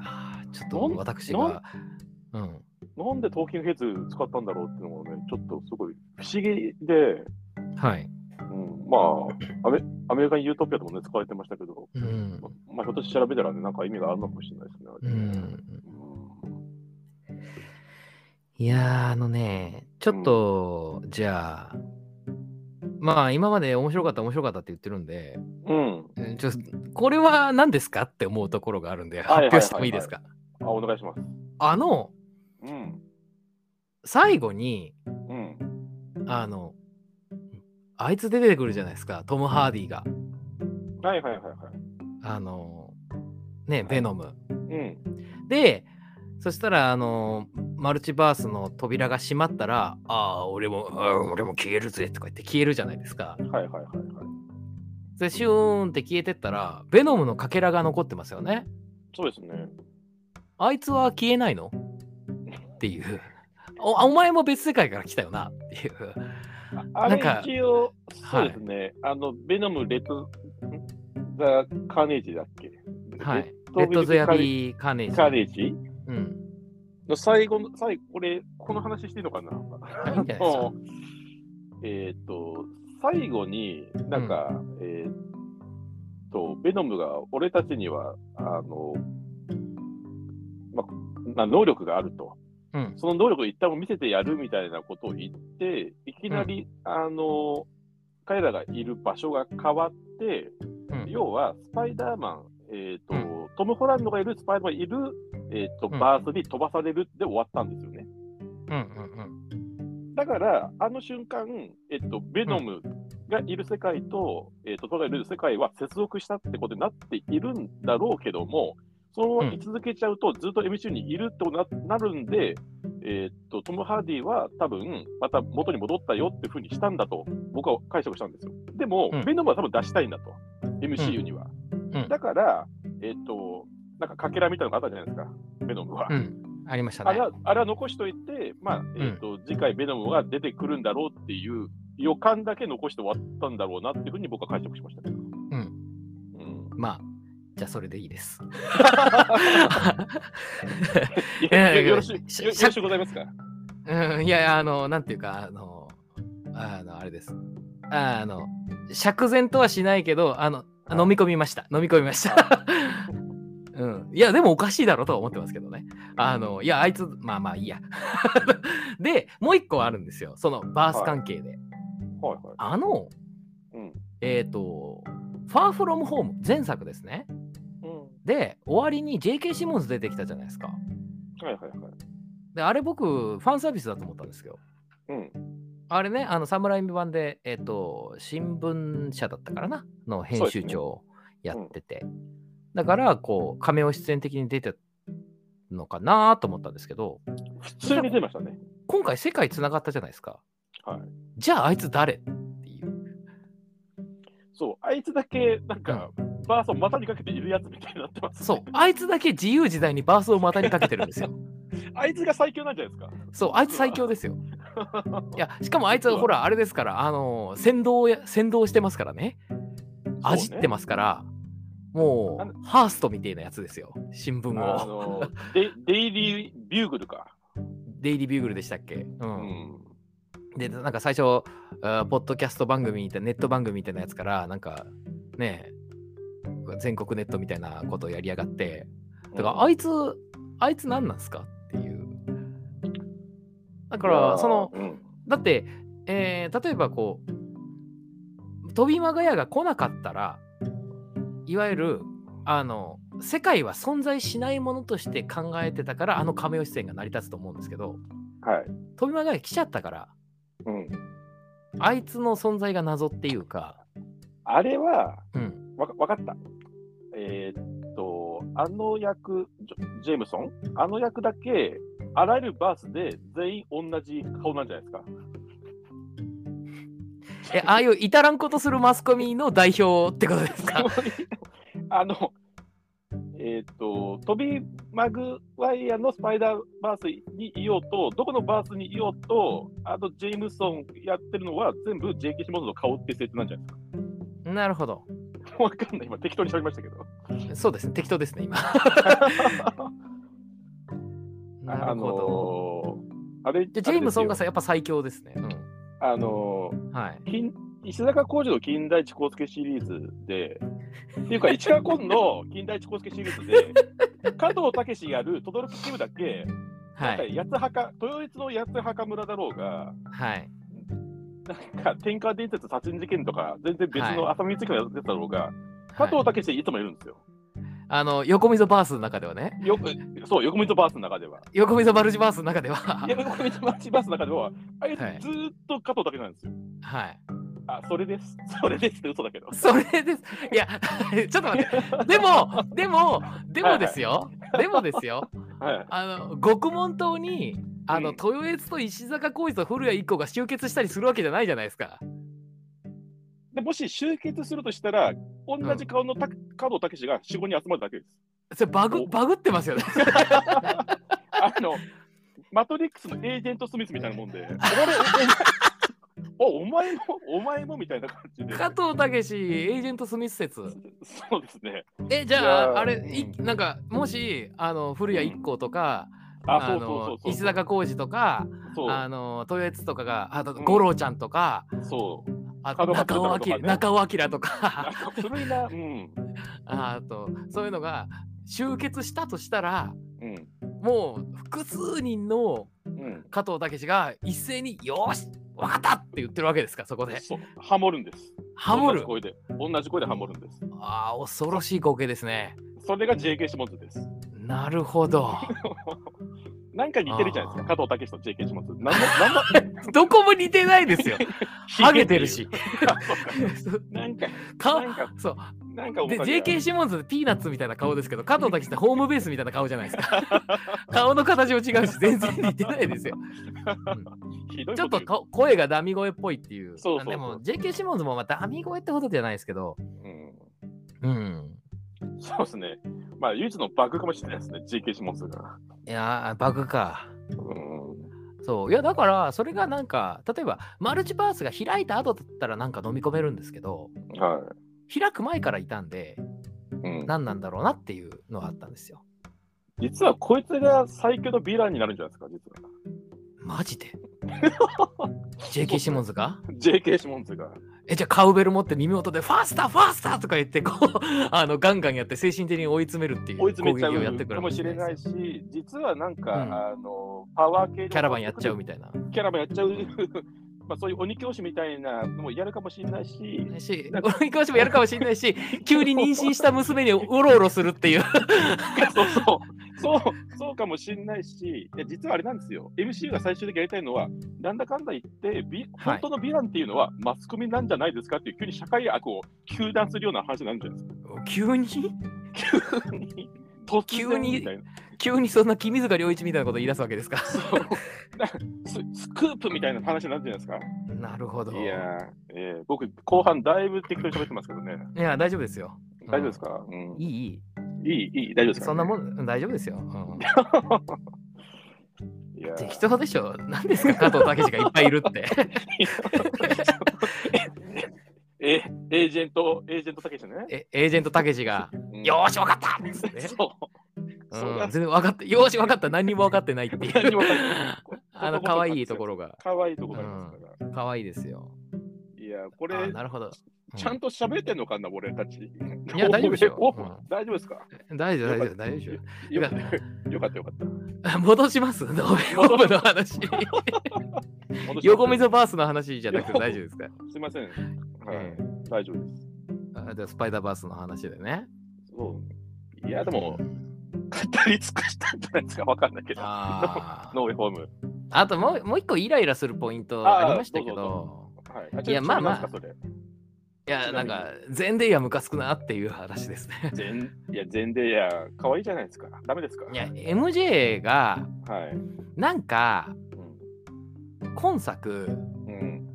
あーちょっと私が、うん。なんでトーキングヘッズ使ったんだろうっていうのがね、ちょっとすごい不思議で、はい。うん、まあアメ、アメリカンユートピアともね、使われてましたけど、うん。まあ、ひょっとして調べたらね、なんか意味があるのかもしれないですね。うん。うんいやー、あのね、ちょっと、じゃあ、まあ、今まで面白かった、面白かったって言ってるんで、うん。うんちょこれは何ですかって思うところがあるんで、発表してもいいですか？あ、お願いします。あの、うん。最後に、うん。あの、あいつ出てくるじゃないですか、トム・ハーディが。はいはいはいはい。あの、ね、ベノム。うん。で、そしたら、あの、マルチバースの扉が閉まったら、ああ、俺も、俺も消えるぜとか言って消えるじゃないですか。はいはいはいはい。それシューンって消えてったら、ベノムのかけらが残ってますよね。そうですね。あいつは消えないの？っていう。おお前も別世界から来たよなっていう。あれ一応、はいそうですね。あの、ベノム、レッド、ザ・カーネージだっけ？はい。レッド・ゼア・カービー・カーネージ。カーネージ？うん。の最後の、最後、これ、この話していいのかな えっ、と、最後になんか、えっ、と、ベノムが俺たちには、あの、まな能力があると。うん。その能力を一旦見せてやるみたいなことを言って、いきなり、あの、彼らがいる場所が変わって、うん。要はスパイダーマン、えーとうん。トム・ホランドがいるスパイダーマンがいる、えーとうん。バースに飛ばされるで終わったんですよね。うんうんだから、あの瞬間、えっと、ベノムがいる世界と、えっと、トがいる世界は接続したってことになっているんだろうけども、そのまま居続けちゃうと、ずっと MCU にいるってことにななるんで、えっと、トム・ハーディは多分、また元に戻ったよっていうふうにしたんだと、僕は解釈したんですよ。でも、うんベノムは多分出したいんだと、MCU には。うんだから、えっと、なんかかけらみたいなのがあったじゃないですか、ベノムは。うん。うん。ありましたねあれ。はあれは残しといて、まあえーと次回、ベノムが出てくるんだろうっていう予感だけ残して終わったんだろうなっていうふうに僕は解釈しましたけど。うん。うん、まあ、じゃあそれでいいです。よろしよよろしゅうございますか？うん、いやあの、なんていうか、あの、あの、あれです。あの、釈然とはしないけど、あの、飲み込みました。飲み込みました。うん。いや、でもおかしいだろうとは思ってますけどね。あの、いや、あいつ、まあまあいいや。で、もう一個あるんですよ。そのバース関係で。はいはい。あの、うん。えっ、と、ファーフロムホーム、前作ですね。うん。で、終わりに J.K. シモンズ出てきたじゃないですか。はいはいはい。で、あれ僕、ファンサービスだと思ったんですよ。うん。あれね、あの、侍版で、えっ、と、新聞社だったからな、の編集長をやってて。だから、こう、亀尾出演的に出てのかなと思ったんですけど、普通に出ましたね。今回世界つながったじゃないですか。はい。じゃあ、あいつ誰っていう。そう、あいつだけ、なんか、バースを股にかけているやつみたいになってます、そう、あいつだけ自由自在にバースを股にかけてるんですよ。あいつが最強なんじゃないですか？そう、あいつ最強ですよ。いや、しかもあいつはほら、あれですから、あの、先導や、先導してますからね。あじってますから、もう、ハーストみたいなやつですよ。新聞あを。のデデイリービューグルか。デイリービューグルでしたっけ？う。うんん。で、なんか最初、ポッドキャスト番組みたいな、ネット番組みたいなやつから、なんかね、全国ネットみたいなことをやりやがって、だからあいつ、あいつ何なんすか？っていう。だから、その、うん、だって、えー例えばこう、飛び間がやが来なかったら、いわゆる、あの、世界は存在しないものとして考えてたから、あの亀吉線が成り立つと思うんですけど、はい。飛び間がや来ちゃったから、うん。あいつの存在が謎っていうか、あれは、うん、わかわかった。えーっと、あの役、ジェームソン、あの役だけ、あらゆるバースで全員同じ顔なんじゃないですか。え、ああいう至らんことするマスコミの代表ってことですか？あの、えーっと、トビー・マグワイアのスパイダーバースにいようと、どこのバースにいようと、あとジェームソンやってるのは全部 J.K. シモンズの顔って設定なんじゃないですなるほど。か。わかんない。今適当に喋りましたけど。そうですね、適当ですね、今。なるあほど。あれ、ジェームソンがさ、さ、やっぱ最強ですね。うん。あのーはい。金石坂浩二の金田一耕助シリーズで、っていうか、市川崑の 金田一耕助シリーズで、加藤武やる轟チームだけ、はい。八つ墓、豊悦の八つ墓村だろうが、はい。なんか天下伝説殺人事件とか、全然別の浅見つきのやつだろうが、加はい藤武いつもいるんですよ。あの、横溝バースの中ではね。よくそう、横溝バースの中では。横溝マルチバースの中では。横溝バースの中では、あいつはいずーっと加藤武なんですよ。はい。あ、それです。それですって嘘だけど。それです。いや、ちょっと待って。でも、でも、でもですよ。でもですよ。はい。あの、獄門島に、あの、うん豊悦と石坂浩二と古谷一行が集結したりするわけじゃないじゃないですか。でもし集結するとしたら、同じ顔のた加藤武が4、5人集まるだけです。それバグ、バグってますよね。あの、マトリックスのエージェント・スミスみたいなもんで、おお前も、お前もみたいな感じで。加藤武史、エージェント・スミス説。そうですね。え、じゃあ、あれ、いなんか、もし、あの、古谷一行とか、うそうそうのそう。石坂浩二とか、あの、豊悦とかが、あと、うん五郎ちゃんとか、そう。あと、中尾明、中尾明とか、か古いな。うん。あと、そういうのが集結したとしたら、うん。もう、複数人のうん。加藤武史が一斉に、よーし、わかったって言ってるわけですか、そこで。そう。ハモるんです。ハモる同じ。声で。同じ声でハモるんです。ああ、恐ろしい光景ですね。それが JK シモンズです。なるほど。なんか似てるじゃないですか、加藤武と JK シモンズ。なんの、なんの、どこも似てないですよ。ハゲてるし。なんか、顔なんか、そう。なんか面で、JK シモンズピーナッツみたいな顔ですけど、加藤武ってホームベースみたいな顔じゃないですか。顔の形も違うし、全然似てないですよ。ちょっと声がダミ声っぽいっていう。そうでも、JK シモンズもまあダミ声ってほどじゃないですけど、うんうん。そうですね。まあ、唯一のバグかもしれないですね、JK シモンズが。いやー、バグか。うん。そう。いや、だから、それがなんか、例えば、マルチバースが開いた後だったらなんか飲み込めるんですけど、は開く前からいたんで、い。うん、何なんだろうなっていうのはあったんですよ。実はこいつが最強のヴィランになるんじゃないですか、実は。マジで ?JK シモンズが？JK シモンズが。え、じゃあカウベル持って耳元でファースターファースターとか言って、こう、あの、ガンガンやって精神的に追い詰めるっていう攻撃をやってくるうかもしれないキし、実はなんか、うんあの、パワー系ャラバンやっちゃうみたいな。キャラバンやっちゃう。まあ、そういう鬼教師みたいなのもやるかもしれないし、し、俺教師もやるかもしれないし、急に妊娠した娘にうろうろするっていう。そうそう、そう、そうかもしれないし、いや実はあれなんですよ、MCU が最終的にやりたいのは、なんだかんだ言って、本当のヴィランっていうのはマスコミなんじゃないですかっていう、急に社会悪を糾弾するような話になるんじゃないですか。急に？急に、突然みたいな。急にそんな君塚良一みたいなこと言い出すわけですか。そうなススクープみたいな話になるんじゃないですか。なるほど。いやー、えー僕、後半だいぶ適当に喋ってますけどね。いや、大丈夫ですよ。うん大丈夫ですか、うん、いい、いい。いい、いい、大丈夫ですか、そんなもん、うん大丈夫ですよ。うん いやー適当でしょ。何ですか、加藤武史がいっぱいいるって。え、エージェント、エージェントたけしね。えエージェントたけしが、うんよーし、わかったっつってね。そう。そううんだ全然分かって、よーし、分かった、何にも分かってないっていう。あの可愛いところが。可愛いところがありますから。可愛いですよ。いや、これあ、なるほど。ちゃんと喋ってんのかな、俺たち。いいや大丈夫ですよ大うん丈夫ですか？大丈夫、大丈夫、大丈よかった、よかった、よかった。夫。戻します、ノーベホームの話。横溝バースの話じゃなくて大丈夫ですか、すいません。はい、え大丈夫です。あでスパイダーバースの話でね。そういや、でも、語り尽くしたんじゃないですか、わかんないけど。ノーウェイホーム。あともうもう一個イライラするポイントありましたけど、どはい。いやまあまあいや、なんか、全デイヤムカつくなっていう話ですね。それ全いや、全でいや、可愛いじゃないですか。ダメですか？いや、MJ が、はい。なんか、うん今作、うん。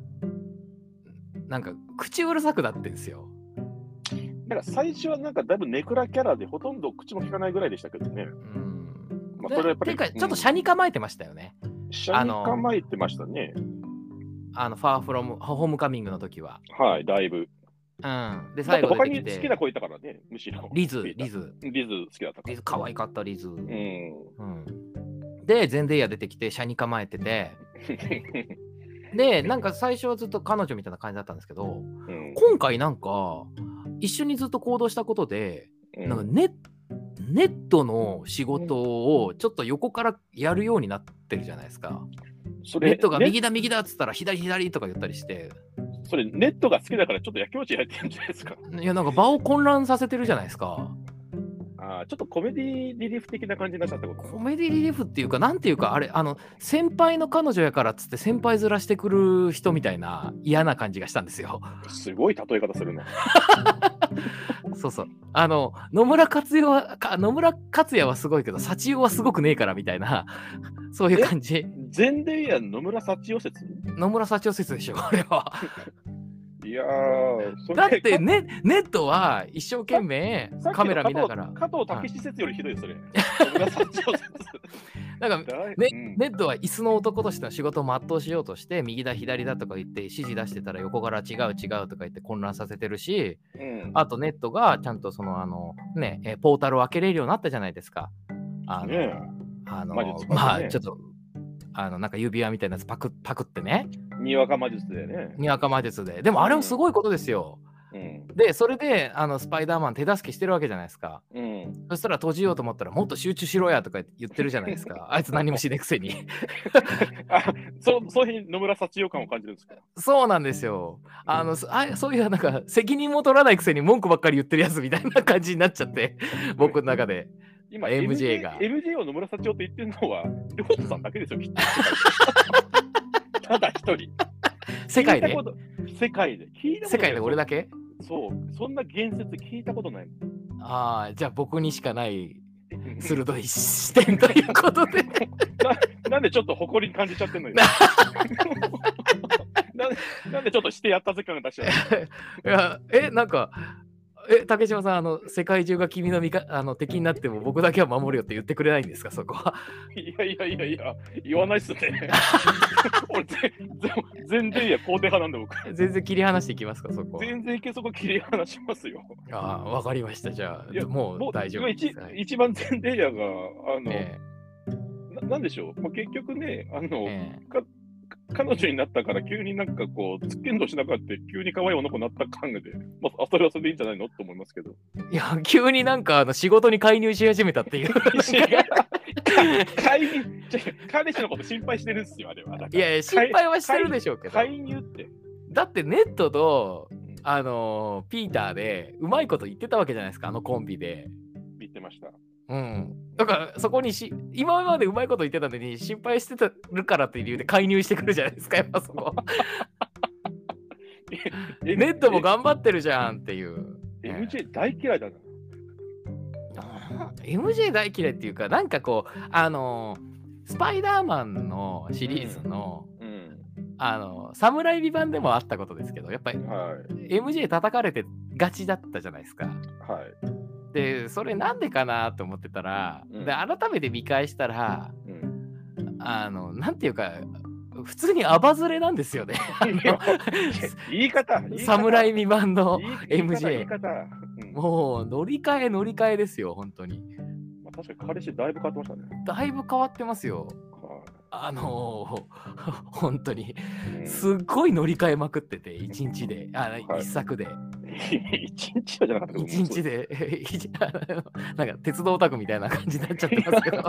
なんか、口うるさくなってんですよ。だから最初はなんかだいぶネクラキャラでほとんど口も聞かないぐらいでしたけどね。うん。まあ、でそれはやっぱり。てか、ちょっと車に構えてましたよね。シャに構えてましたね。あの、ファーフロム、ホームカミングの時は。はい、だいぶ。うん。で、最て他に好きな子いたからね、むしろ。リズ、リズ。リズ。リズ好きだったから。リズ、可愛かったリズ。うん。うん。で、ゼンデイヤ出てきて、車に構えてて、で、なんか最初はずっと彼女みたいな感じだったんですけど、うん今回なんか、一緒にずっと行動したことで、うんなんかネネットの仕事をちょっと横からやるようになってるじゃないですか。それネットがね右だ右だっつったら左左とか言ったりして、それネットが好きだからちょっとやきもち焼いてるんじゃないですか？いやなんか場を混乱させてるじゃないですか。ちょっとコメディリリーフ的な感じになっちゃったことコメディリリーフっていうか、なんていうか、あれ、あの、先輩の彼女やからっつって先輩ずらしてくる人みたいな嫌な感じがしたんですよ。すごい例え方するな。そうそう。あの、野村克也は、か野村克也はすごいけど、幸代はすごくねえからみたいな、そういう感じ。全デイヤ野村幸代説？野村幸代説でしょ、これは。いやだってかネネットは一生懸命カメラ見ながら、加藤武史説よりひどいそれ。だいねうん。ネットは椅子の男としての仕事を全うしようとして、右だ左だとか言って指示出してたら横から違う違うとか言って混乱させてるし、うん。あとネットがちゃんとそのあのね、えポータルを開けれるようになったじゃないですか。あの、ねあのまあちょっと、あのなんか指輪みたいなやつパクパクってね、にわか魔術でね。にわか魔術で。でもあれもすごいことですよ。うん。で、それであのスパイダーマン手助けしてるわけじゃないですか。うん。そしたら閉じようと思ったらもっと集中しろやとか言ってるじゃないですか。あいつ何もしねえくせに。あ、そう、そういう野村幸代感を感じるんですか？そうなんですよ。あの、そあそういうなんか責任も取らないくせに文句ばっかり言ってるやつみたいな感じになっちゃって、僕の中で。今、MJ が MJ を野村幸代って言ってるのは、りょうとさんだけですよ、きっと。ただ一人。世界で？世界で。聞いたことない世界で？俺だけ？そう、そんな言説聞いたことない。ああ、じゃあ僕にしかない鋭い視点ということで。なんでちょっと誇りに感じちゃってんのよ。な んでちょっとしてやったぜ感が出しちゃういや、え、なんか、え、竹島さん、あの、世界中が君の味方あの敵になっても僕だけは守るよって言ってくれないんですか、そこは。いやいやいやいや、言わないっすね。俺、ぜ全然いや、肯定派なんだ僕。全然切り離していきますか、そこは。全然いけそこ切り離しますよ。ああ、わかりました。じゃいやあ、もう大丈夫一一番全レイヤーが、あの、えななんでしょう、まあ、結局ね、あの、彼女になったから急になんかこう、つっけんどしなかった急に可愛い女になった感で、まあ、あそれはそれでいいんじゃないの？と思いますけど。えいや、急になんかあの仕事に介入し始めたっていう。介入彼氏のこと心配してるんですよ、あれは。いやいや、心配はしてるでしょうけど。介入って。だってネットと、うんあのーピーターでうまいこと言ってたわけじゃないですか、あのコンビで。言ってました。うん。だからそこにし、今までうまいこと言ってたのに心配してたるからっていう理由で介入してくるじゃないですか、やっぱそこ。えネットも頑張ってるじゃんっていう。え MJ 大嫌いだな。MJ 大嫌いっていうか、なんかこう、あのースパイダーマンのシリーズの、うん。あの、侍美版でもあったことですけど、やっぱりはい。MJ 叩かれてがちだったじゃないですか。はい。で、それなんでかなと思ってたら、うんで、改めて見返したら、うん、あの、なんていうか、普通にアバズレなんですよね。言い方。侍未満の MJ もう乗り換え乗り換えですよ、本当に。まあ、確かに彼氏だいぶ変わってましたね。だいぶ変わってますよ。はあのー 本当に、うん。すっごい乗り換えまくってて、一日で、あはい。一作で、一日はじゃなかった一日で、なんか鉄道オタクみたいな感じになっちゃってますけど。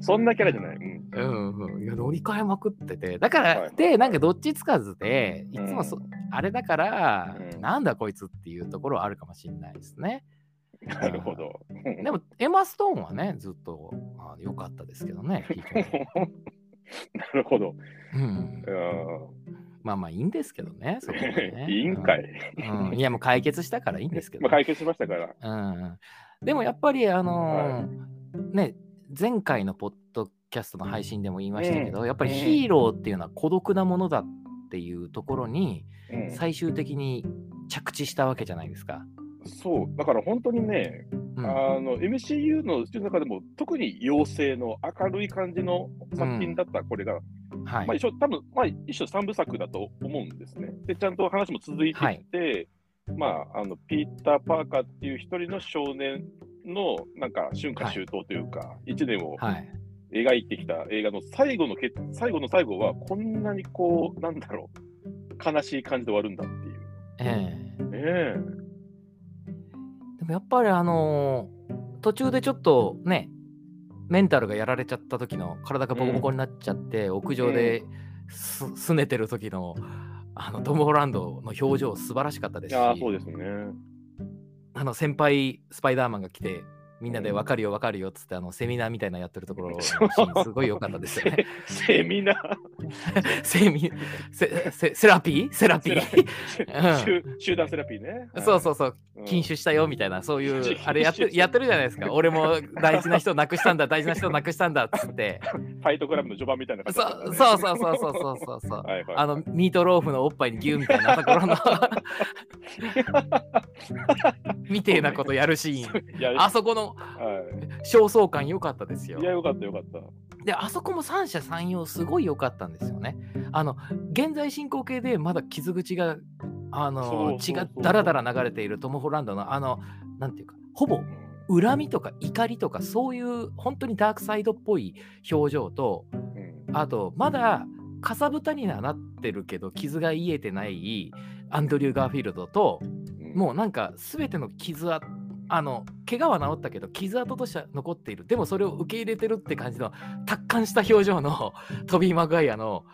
そそんなキャラじゃない。うん。うんうん、いや乗り換えまくってて。だから、はい。でなんかどっちつかずでいつもそ、うん。あれだから、うん。なんだこいつっていうところはあるかもしれないですねなるほど。でもエマ・ストーンはねずっとあ良かったですけどね なるほど。うん、うん。まあまあいいんですけどねそね。いいんかい。うん、うん。いやもう解決したからいいんですけど、まあ解決しましたから。うん、でもやっぱりあのーね前回のポッドキャストの配信でも言いましたけど、うんやっぱりヒーローっていうのは孤独なものだっていうところにうん。最終的に着地したわけじゃないですか。そう、だから本当にね、うん。あの MCU の中でも特に妖精の明るい感じの作品だったこれが、はい。まあ一緒、多分まあ一緒三部作だと思うんですね。で、ちゃんと話も続いてきて、まあ、あのピーター・パーカーっていう一人の少年のなんか春夏秋冬というか、一年をはい。描いてきた映画の最後のけ最後の最後は、こんなにこう、なんだろう、悲しい感じで終わるんだっていう。ええ。ねえでもやっぱりあのー途中でちょっとねメンタルがやられちゃった時の体がボコボコになっちゃって、屋上です拗ねてる時のあのトム・ホランドの表情素晴らしかったですし。ああ、そうですね。あの先輩スパイダーマンが来てみんなで分かるよ分かるよっつってあのセミナーみたいなのやってるところすごい良かったですよね。セミナー。セミセセセラピー。セラピー。集集団セラピーね。そうそうそう。うん。禁酒したよみたいなそういう禁あれやって酒やってるじゃないですか。俺も大事な人なくしたんだ大事な人なくしたんだっつって。ファイトクラブの序盤みたいな感じね。うそうそうそうそうそうそうそう。あのミートローフのおっぱいにギューみたいなところの。みてえなことやるシーン。あそこのは焦燥感良かったですよ。い、いや、よかったよかった。であそこも三者三様すごい良かったんですよね。あの現在進行形でまだ傷口があの血がだらだら流れているトム・ホランドのあのなんていうかほぼ恨みとか怒りとかそういう本当にダークサイドっぽい表情とうん。あとまだかさぶたにはなってるけど傷が癒えてないアンドリュー・ガーフィールドとうん。もうなんか全ての傷はあの怪我は治ったけど傷跡としては残っている。でもそれを受け入れてるって感じの達観した表情の トビー・マグワイアの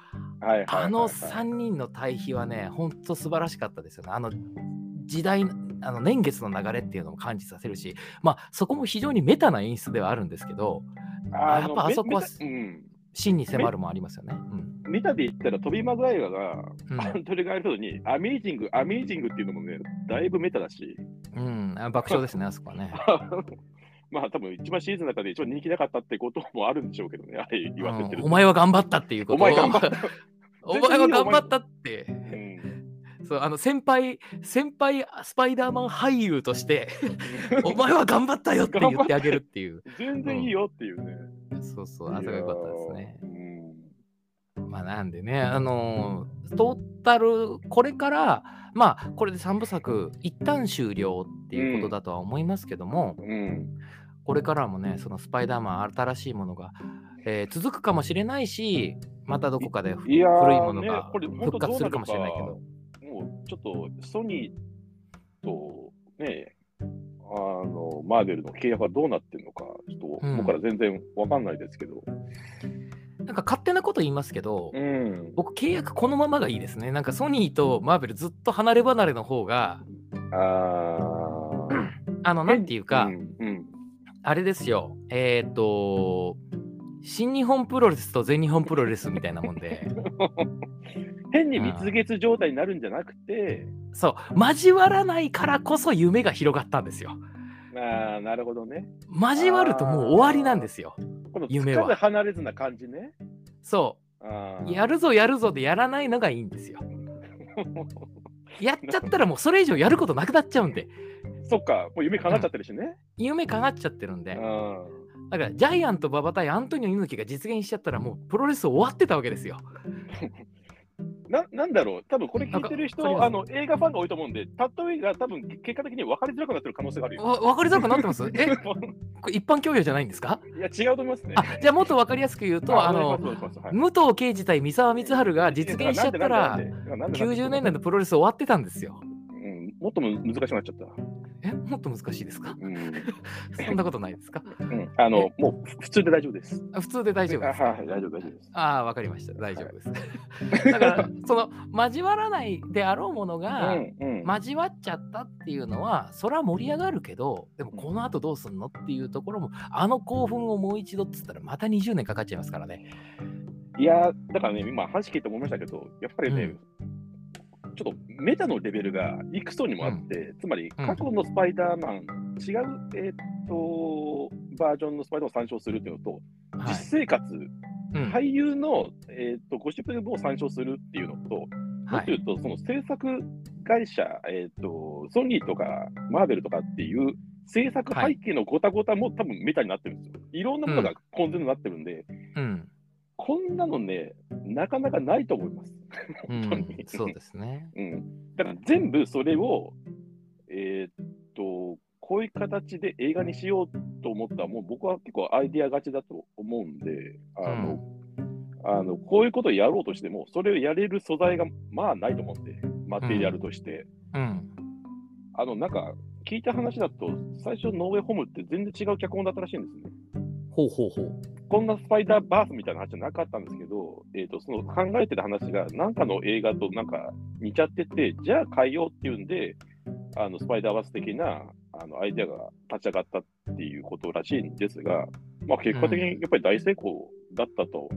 あの3人の対比はねほんと素晴らしかったですよね。あの時代あの年月の流れっていうのも感じさせるしまあそこも非常にメタな演出ではあるんですけどあやっぱあそこは真に迫るもありますよね。うん見たで言ったら、トビー・マグワイアが、うんアントレ・ガイルドに、アメイジング、アメイジングっていうのもね、だいぶメタだし、うん、あ爆笑ですね、あそこはね。まあ多分一番シリーズの中で一番人気なかったってこともあるんでしょうけどね、あれ言わせてると。うんお前は頑張ったっていうことお前頑張った。お前は頑張ったって。うんそうあの先輩、先輩スパイダーマン俳優として、お前は頑張ったよって言ってあげるっていう。全然いいよっていうね。そうそう、あそこが良かったですね。まあなんでね、あのートータル、これから、まあこれで3部作、一旦終了っていうことだとは思いますけども、うん。これからもね、そのスパイダーマン、新しいものが、えー続くかもしれないし、ままたどこかで古いものが復活するかもしれないけど。もうちょっとソニーとね、あの、マーベルの契約はどうなってるのか、とうん僕から全然わかんないですけど。なんか勝手なこと言いますけど、うん。僕、契約このままがいいですね。なんかソニーとマーベルずっと離れ離れの方が、あーあの、なんていうか、うんうんあれですよ、えっ、と、新日本プロレスと全日本プロレスみたいなもんで、変に蜜月状態になるんじゃなくて、そう、交わらないからこそ夢が広がったんですよ。あーなるほどね。交わるともう終わりなんですよ。この夢は離れずな感じね。そあう、やるぞやるぞでやらないのがいいんですよ。やっちゃったらもうそれ以上やることなくなっちゃうんで、そっか、もう夢叶っちゃってるしね。夢かなっちゃってるんで、うんだからジャイアント馬場対アントニオ猪木が実現しちゃったらもうプロレス終わってたわけですよ。ななんだろう、多分これ聞いてる人、あの映画ファンが多いと思うんで、例えが多分結果的に分かりづらくなってる可能性があるよ。わ分かりづらくなってます？え？これ一般教養じゃないんですか？いや、違うと思いますね。あじゃあもっと分かりやすく言うと、あの、武藤敬司対三沢光晴が実現しちゃったら、90年代のプロレス終わってたんですよ。うん、もっとむ難しくなっちゃった。え、もっと難しいですか？うん、そんなことないですか？うん、あの、もう普通で大丈夫です。あ普通で大丈夫です。あはい、大丈夫、大丈夫です。ああ、わかりました。大丈夫です。だから、その交わらないであろうものが、うんうん交わっちゃったっていうのは、それは盛り上がるけど、でもこの後どうすんのっていうところも、あの興奮をもう一度っつったら、また20年かかっちゃいますからね。いや、だからね、今話聞いて思いましたけど、やっぱりね、ちょっとメタのレベルがいくつにもあって、つまりうん。過去のスパイダーマン、違う、えーっとバージョンのスパイダーマンを参照するっていうのと、はい。実生活、うん。俳優の、えーっとゴシップを参照するっていうのと、もはい。っと言うと、その制作会社、えーっと、ソニーとかマーベルとかっていう制作背景のごたごたも多分メタになってるんですよ。いろんなものが根然になってるんで、うん、こんなのね、なかなかないと思います。う 本当にん、そうですね。うん、だから全部それを、えーっと、こういう形で映画にしようと思ったら、もう僕は結構アイディア勝ちだと思うんで、あの、あのこういうことをやろうとしても、それをやれる素材がまあないと思うんで、マテリアルとして。うん、あの、なんか、聞いた話だと、最初、ノーウェイホームって全然違う脚本だったらしいんですね。ほうほうほう。こんなスパイダーバースみたいな話じゃなかったんですけど、えー、とその考えてる話が、なんかの映画となんか似ちゃってて、じゃあ変えようっていうんで、あのスパイダーバース的なあのアイデアが立ち上がったっていうことらしいんですが、まあ、結果的にやっぱり大成功だったと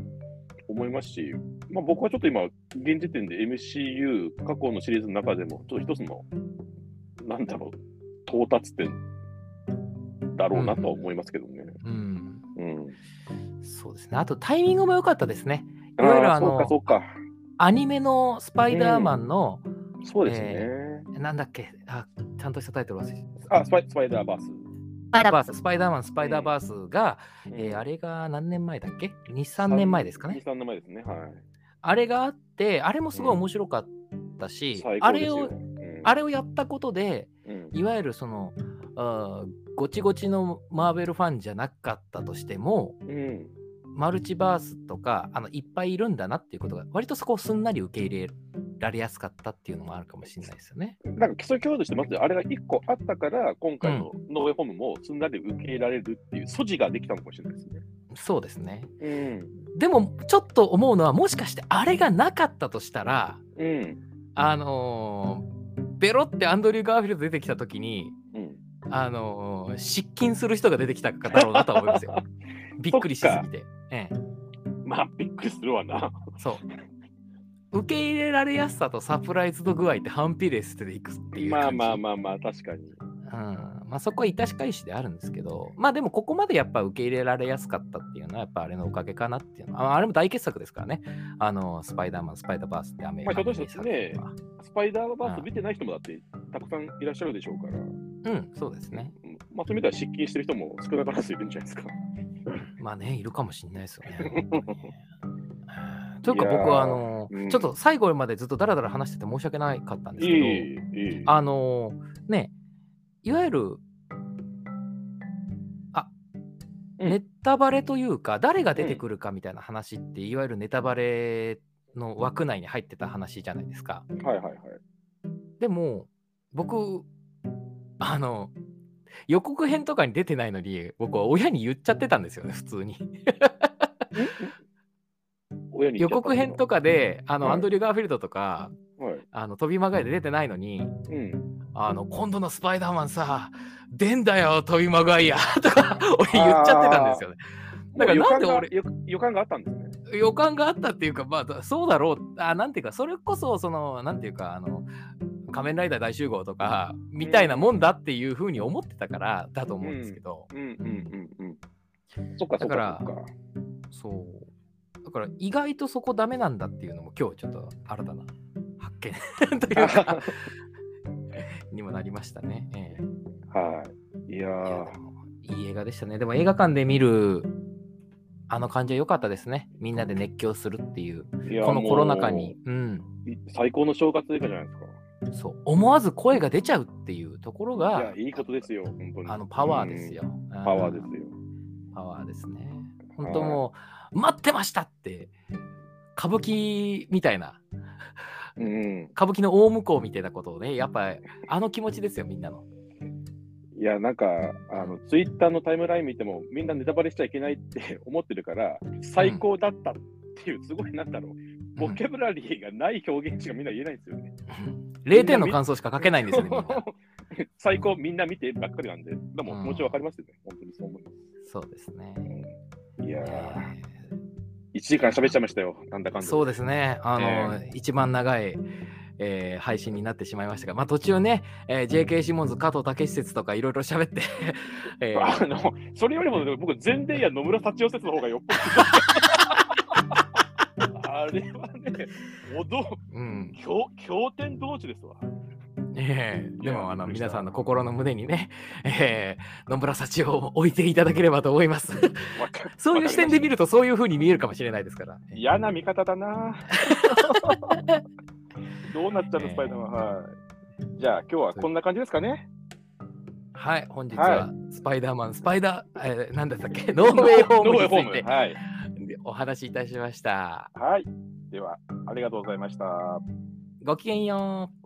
思いますし、まあ、僕はちょっと今、現時点で MCU、過去のシリーズの中でも、ちょっと一つの、なんだろう、到達点だろうなとは思いますけどね。うん、うんそうですね。あとタイミングも良かったですね。いわゆるあの。アニメのスパイダーマンの、そうですね。なんだっけ？あ、ちゃんとしたタイトル忘れてあスパイ、スパイダーバース。スパイダーバース、スパイダーマン、スパイダーバースが、えーあれれが何年前だっけ ?2、3年前ですかね。2、3年前ですね。はい。あれがあって、あれもすごい面白かったし、最高ですよ。あれを、うんあれをやったことで、うんいわゆるその、あーごちごちのマーベルファンじゃなかったとしても、うん。マルチバースとかあのいっぱいいるんだなっていうことが割とそこをすんなり受け入れられやすかったっていうのもあるかもしれないですよね。なんか基礎強度してますあれが1個あったから、今回のノーウェイホームもすんなり受け入れられるっていう素地ができたのかもしれないですね。そうですね。うん。でもちょっと思うのはもしかしてあれがなかったとしたらうん。あのーベロってアンドリュー・ガーフィールド出てきた時にうん。あのー失禁する人が出てきたかだろうなとは思いますよ。びっくりしすぎて。ええ、まあ、びっくりするわな。そう。受け入れられやすさとサプライズ度具合って反比例していくっていうまあ感じ。まあまあまあ、確かに。うんまあ、そこは致し返しであるんですけど、まあでもここまでやっぱ受け入れられやすかったっていうのはやっぱあれのおかげかなっていうのは、ああれも大傑作ですからね。あの、スパイダーマン、スパイダーバースってアメリカまあひょっとしたらねスパイダーバース見てない人もだってたくさんいらっしゃるでしょうから。うん、そうですね。うんまあ、そういう意味では失禁してる人も少なからずいるんじゃないですか。まあね、いるかもしれないですよね。というか僕はあの、うんちょっと最後までずっとダラダラ話してて申し訳なかったんですいけど。あのね、いわゆる、あ、うんネタバレというか、誰が出てくるかみたいな話って、いわゆるネタバレの枠内に入ってた話じゃないですか。はいはいはい。でも、僕、あの、予告編とかに出てないのに、僕は親に言っちゃってたんですよね、普通に。予告編とかで、あの、はいアンドリュー・ガーフィールドとか、はい。あの、飛びまがいで出てないのに、うん。あの、今度のスパイダーマンさ、出んだよ、トビマガイアとか、俺言っちゃってたんですよね。だからなんで俺予感が予予感があったんですね。予感があったっていうか、まあ、そうだろう、あなんていうか、それこそ、その、なんていうか、あの、仮面ライダー大集合とか、みたいなもんだっていうふうに思ってたからだと思うんですけど、うんうんうんうん。そっかそっだからかそう。だから、意外とそこダメなんだっていうのも、今日ちょっと新たな発見 というか、にもなりましたね。ええはい。いやいいい映画でしたね。でも映画館で見るあの感じは良かったですね。みんなで熱狂するっていう。このコロナ禍に。うん。最高の正月映画じゃないですか。そう。思わず声が出ちゃうっていうところいがや、、いいことですよ、本当に。あのパワーですよ。パワーですよ。パワーですね。本当もう、待ってましたって、歌舞伎みたいな、うん。歌舞伎の大向こうみたいなことをね、やっぱあの気持ちですよ、みんなの。いや、なんか、あの、ツイッターのタイムライン見ても、みんなネタバレしちゃいけないって思ってるから、最高だったっていう、すごいなんだろう、ボキャブラリーがない表現しかみんな言えないんですよね。0点の感想しか書けないんですよね。最高、みんな見てばっかりなんで、でもうん。気持ちわかりますよね、本当にそう思いまそうですね。す。いやー、え1時間喋っちゃいましたよ、なんだかんだ。ーそうですね、あの、え一番長い、えー配信になってしまいましたが、まあ、途中ね、えー JK シモンズ、加藤武史説とかいろいろ喋って、えー。あの、それよりも、僕、前田や野村幸男説の方がよっぽど。あれはね、おど、うん経経典同士ですわ。えーでいもあの皆さんの心の胸にね、えー野村幸男を置いていただければと思います。そういう視点で見るとそういう風に見えるかもしれないですから。嫌な見方だな。どうなっちゃうの、スパイダーマン。はい。じゃあ、今日はこんな感じですかね。はい、本日ははスパイダーマン、スパイダー、えー、なんだったっけ、ノーウェイホームノーウェイホーム。についてはい。お話しいたしました。はい。では、ありがとうございました。ごきげんよう。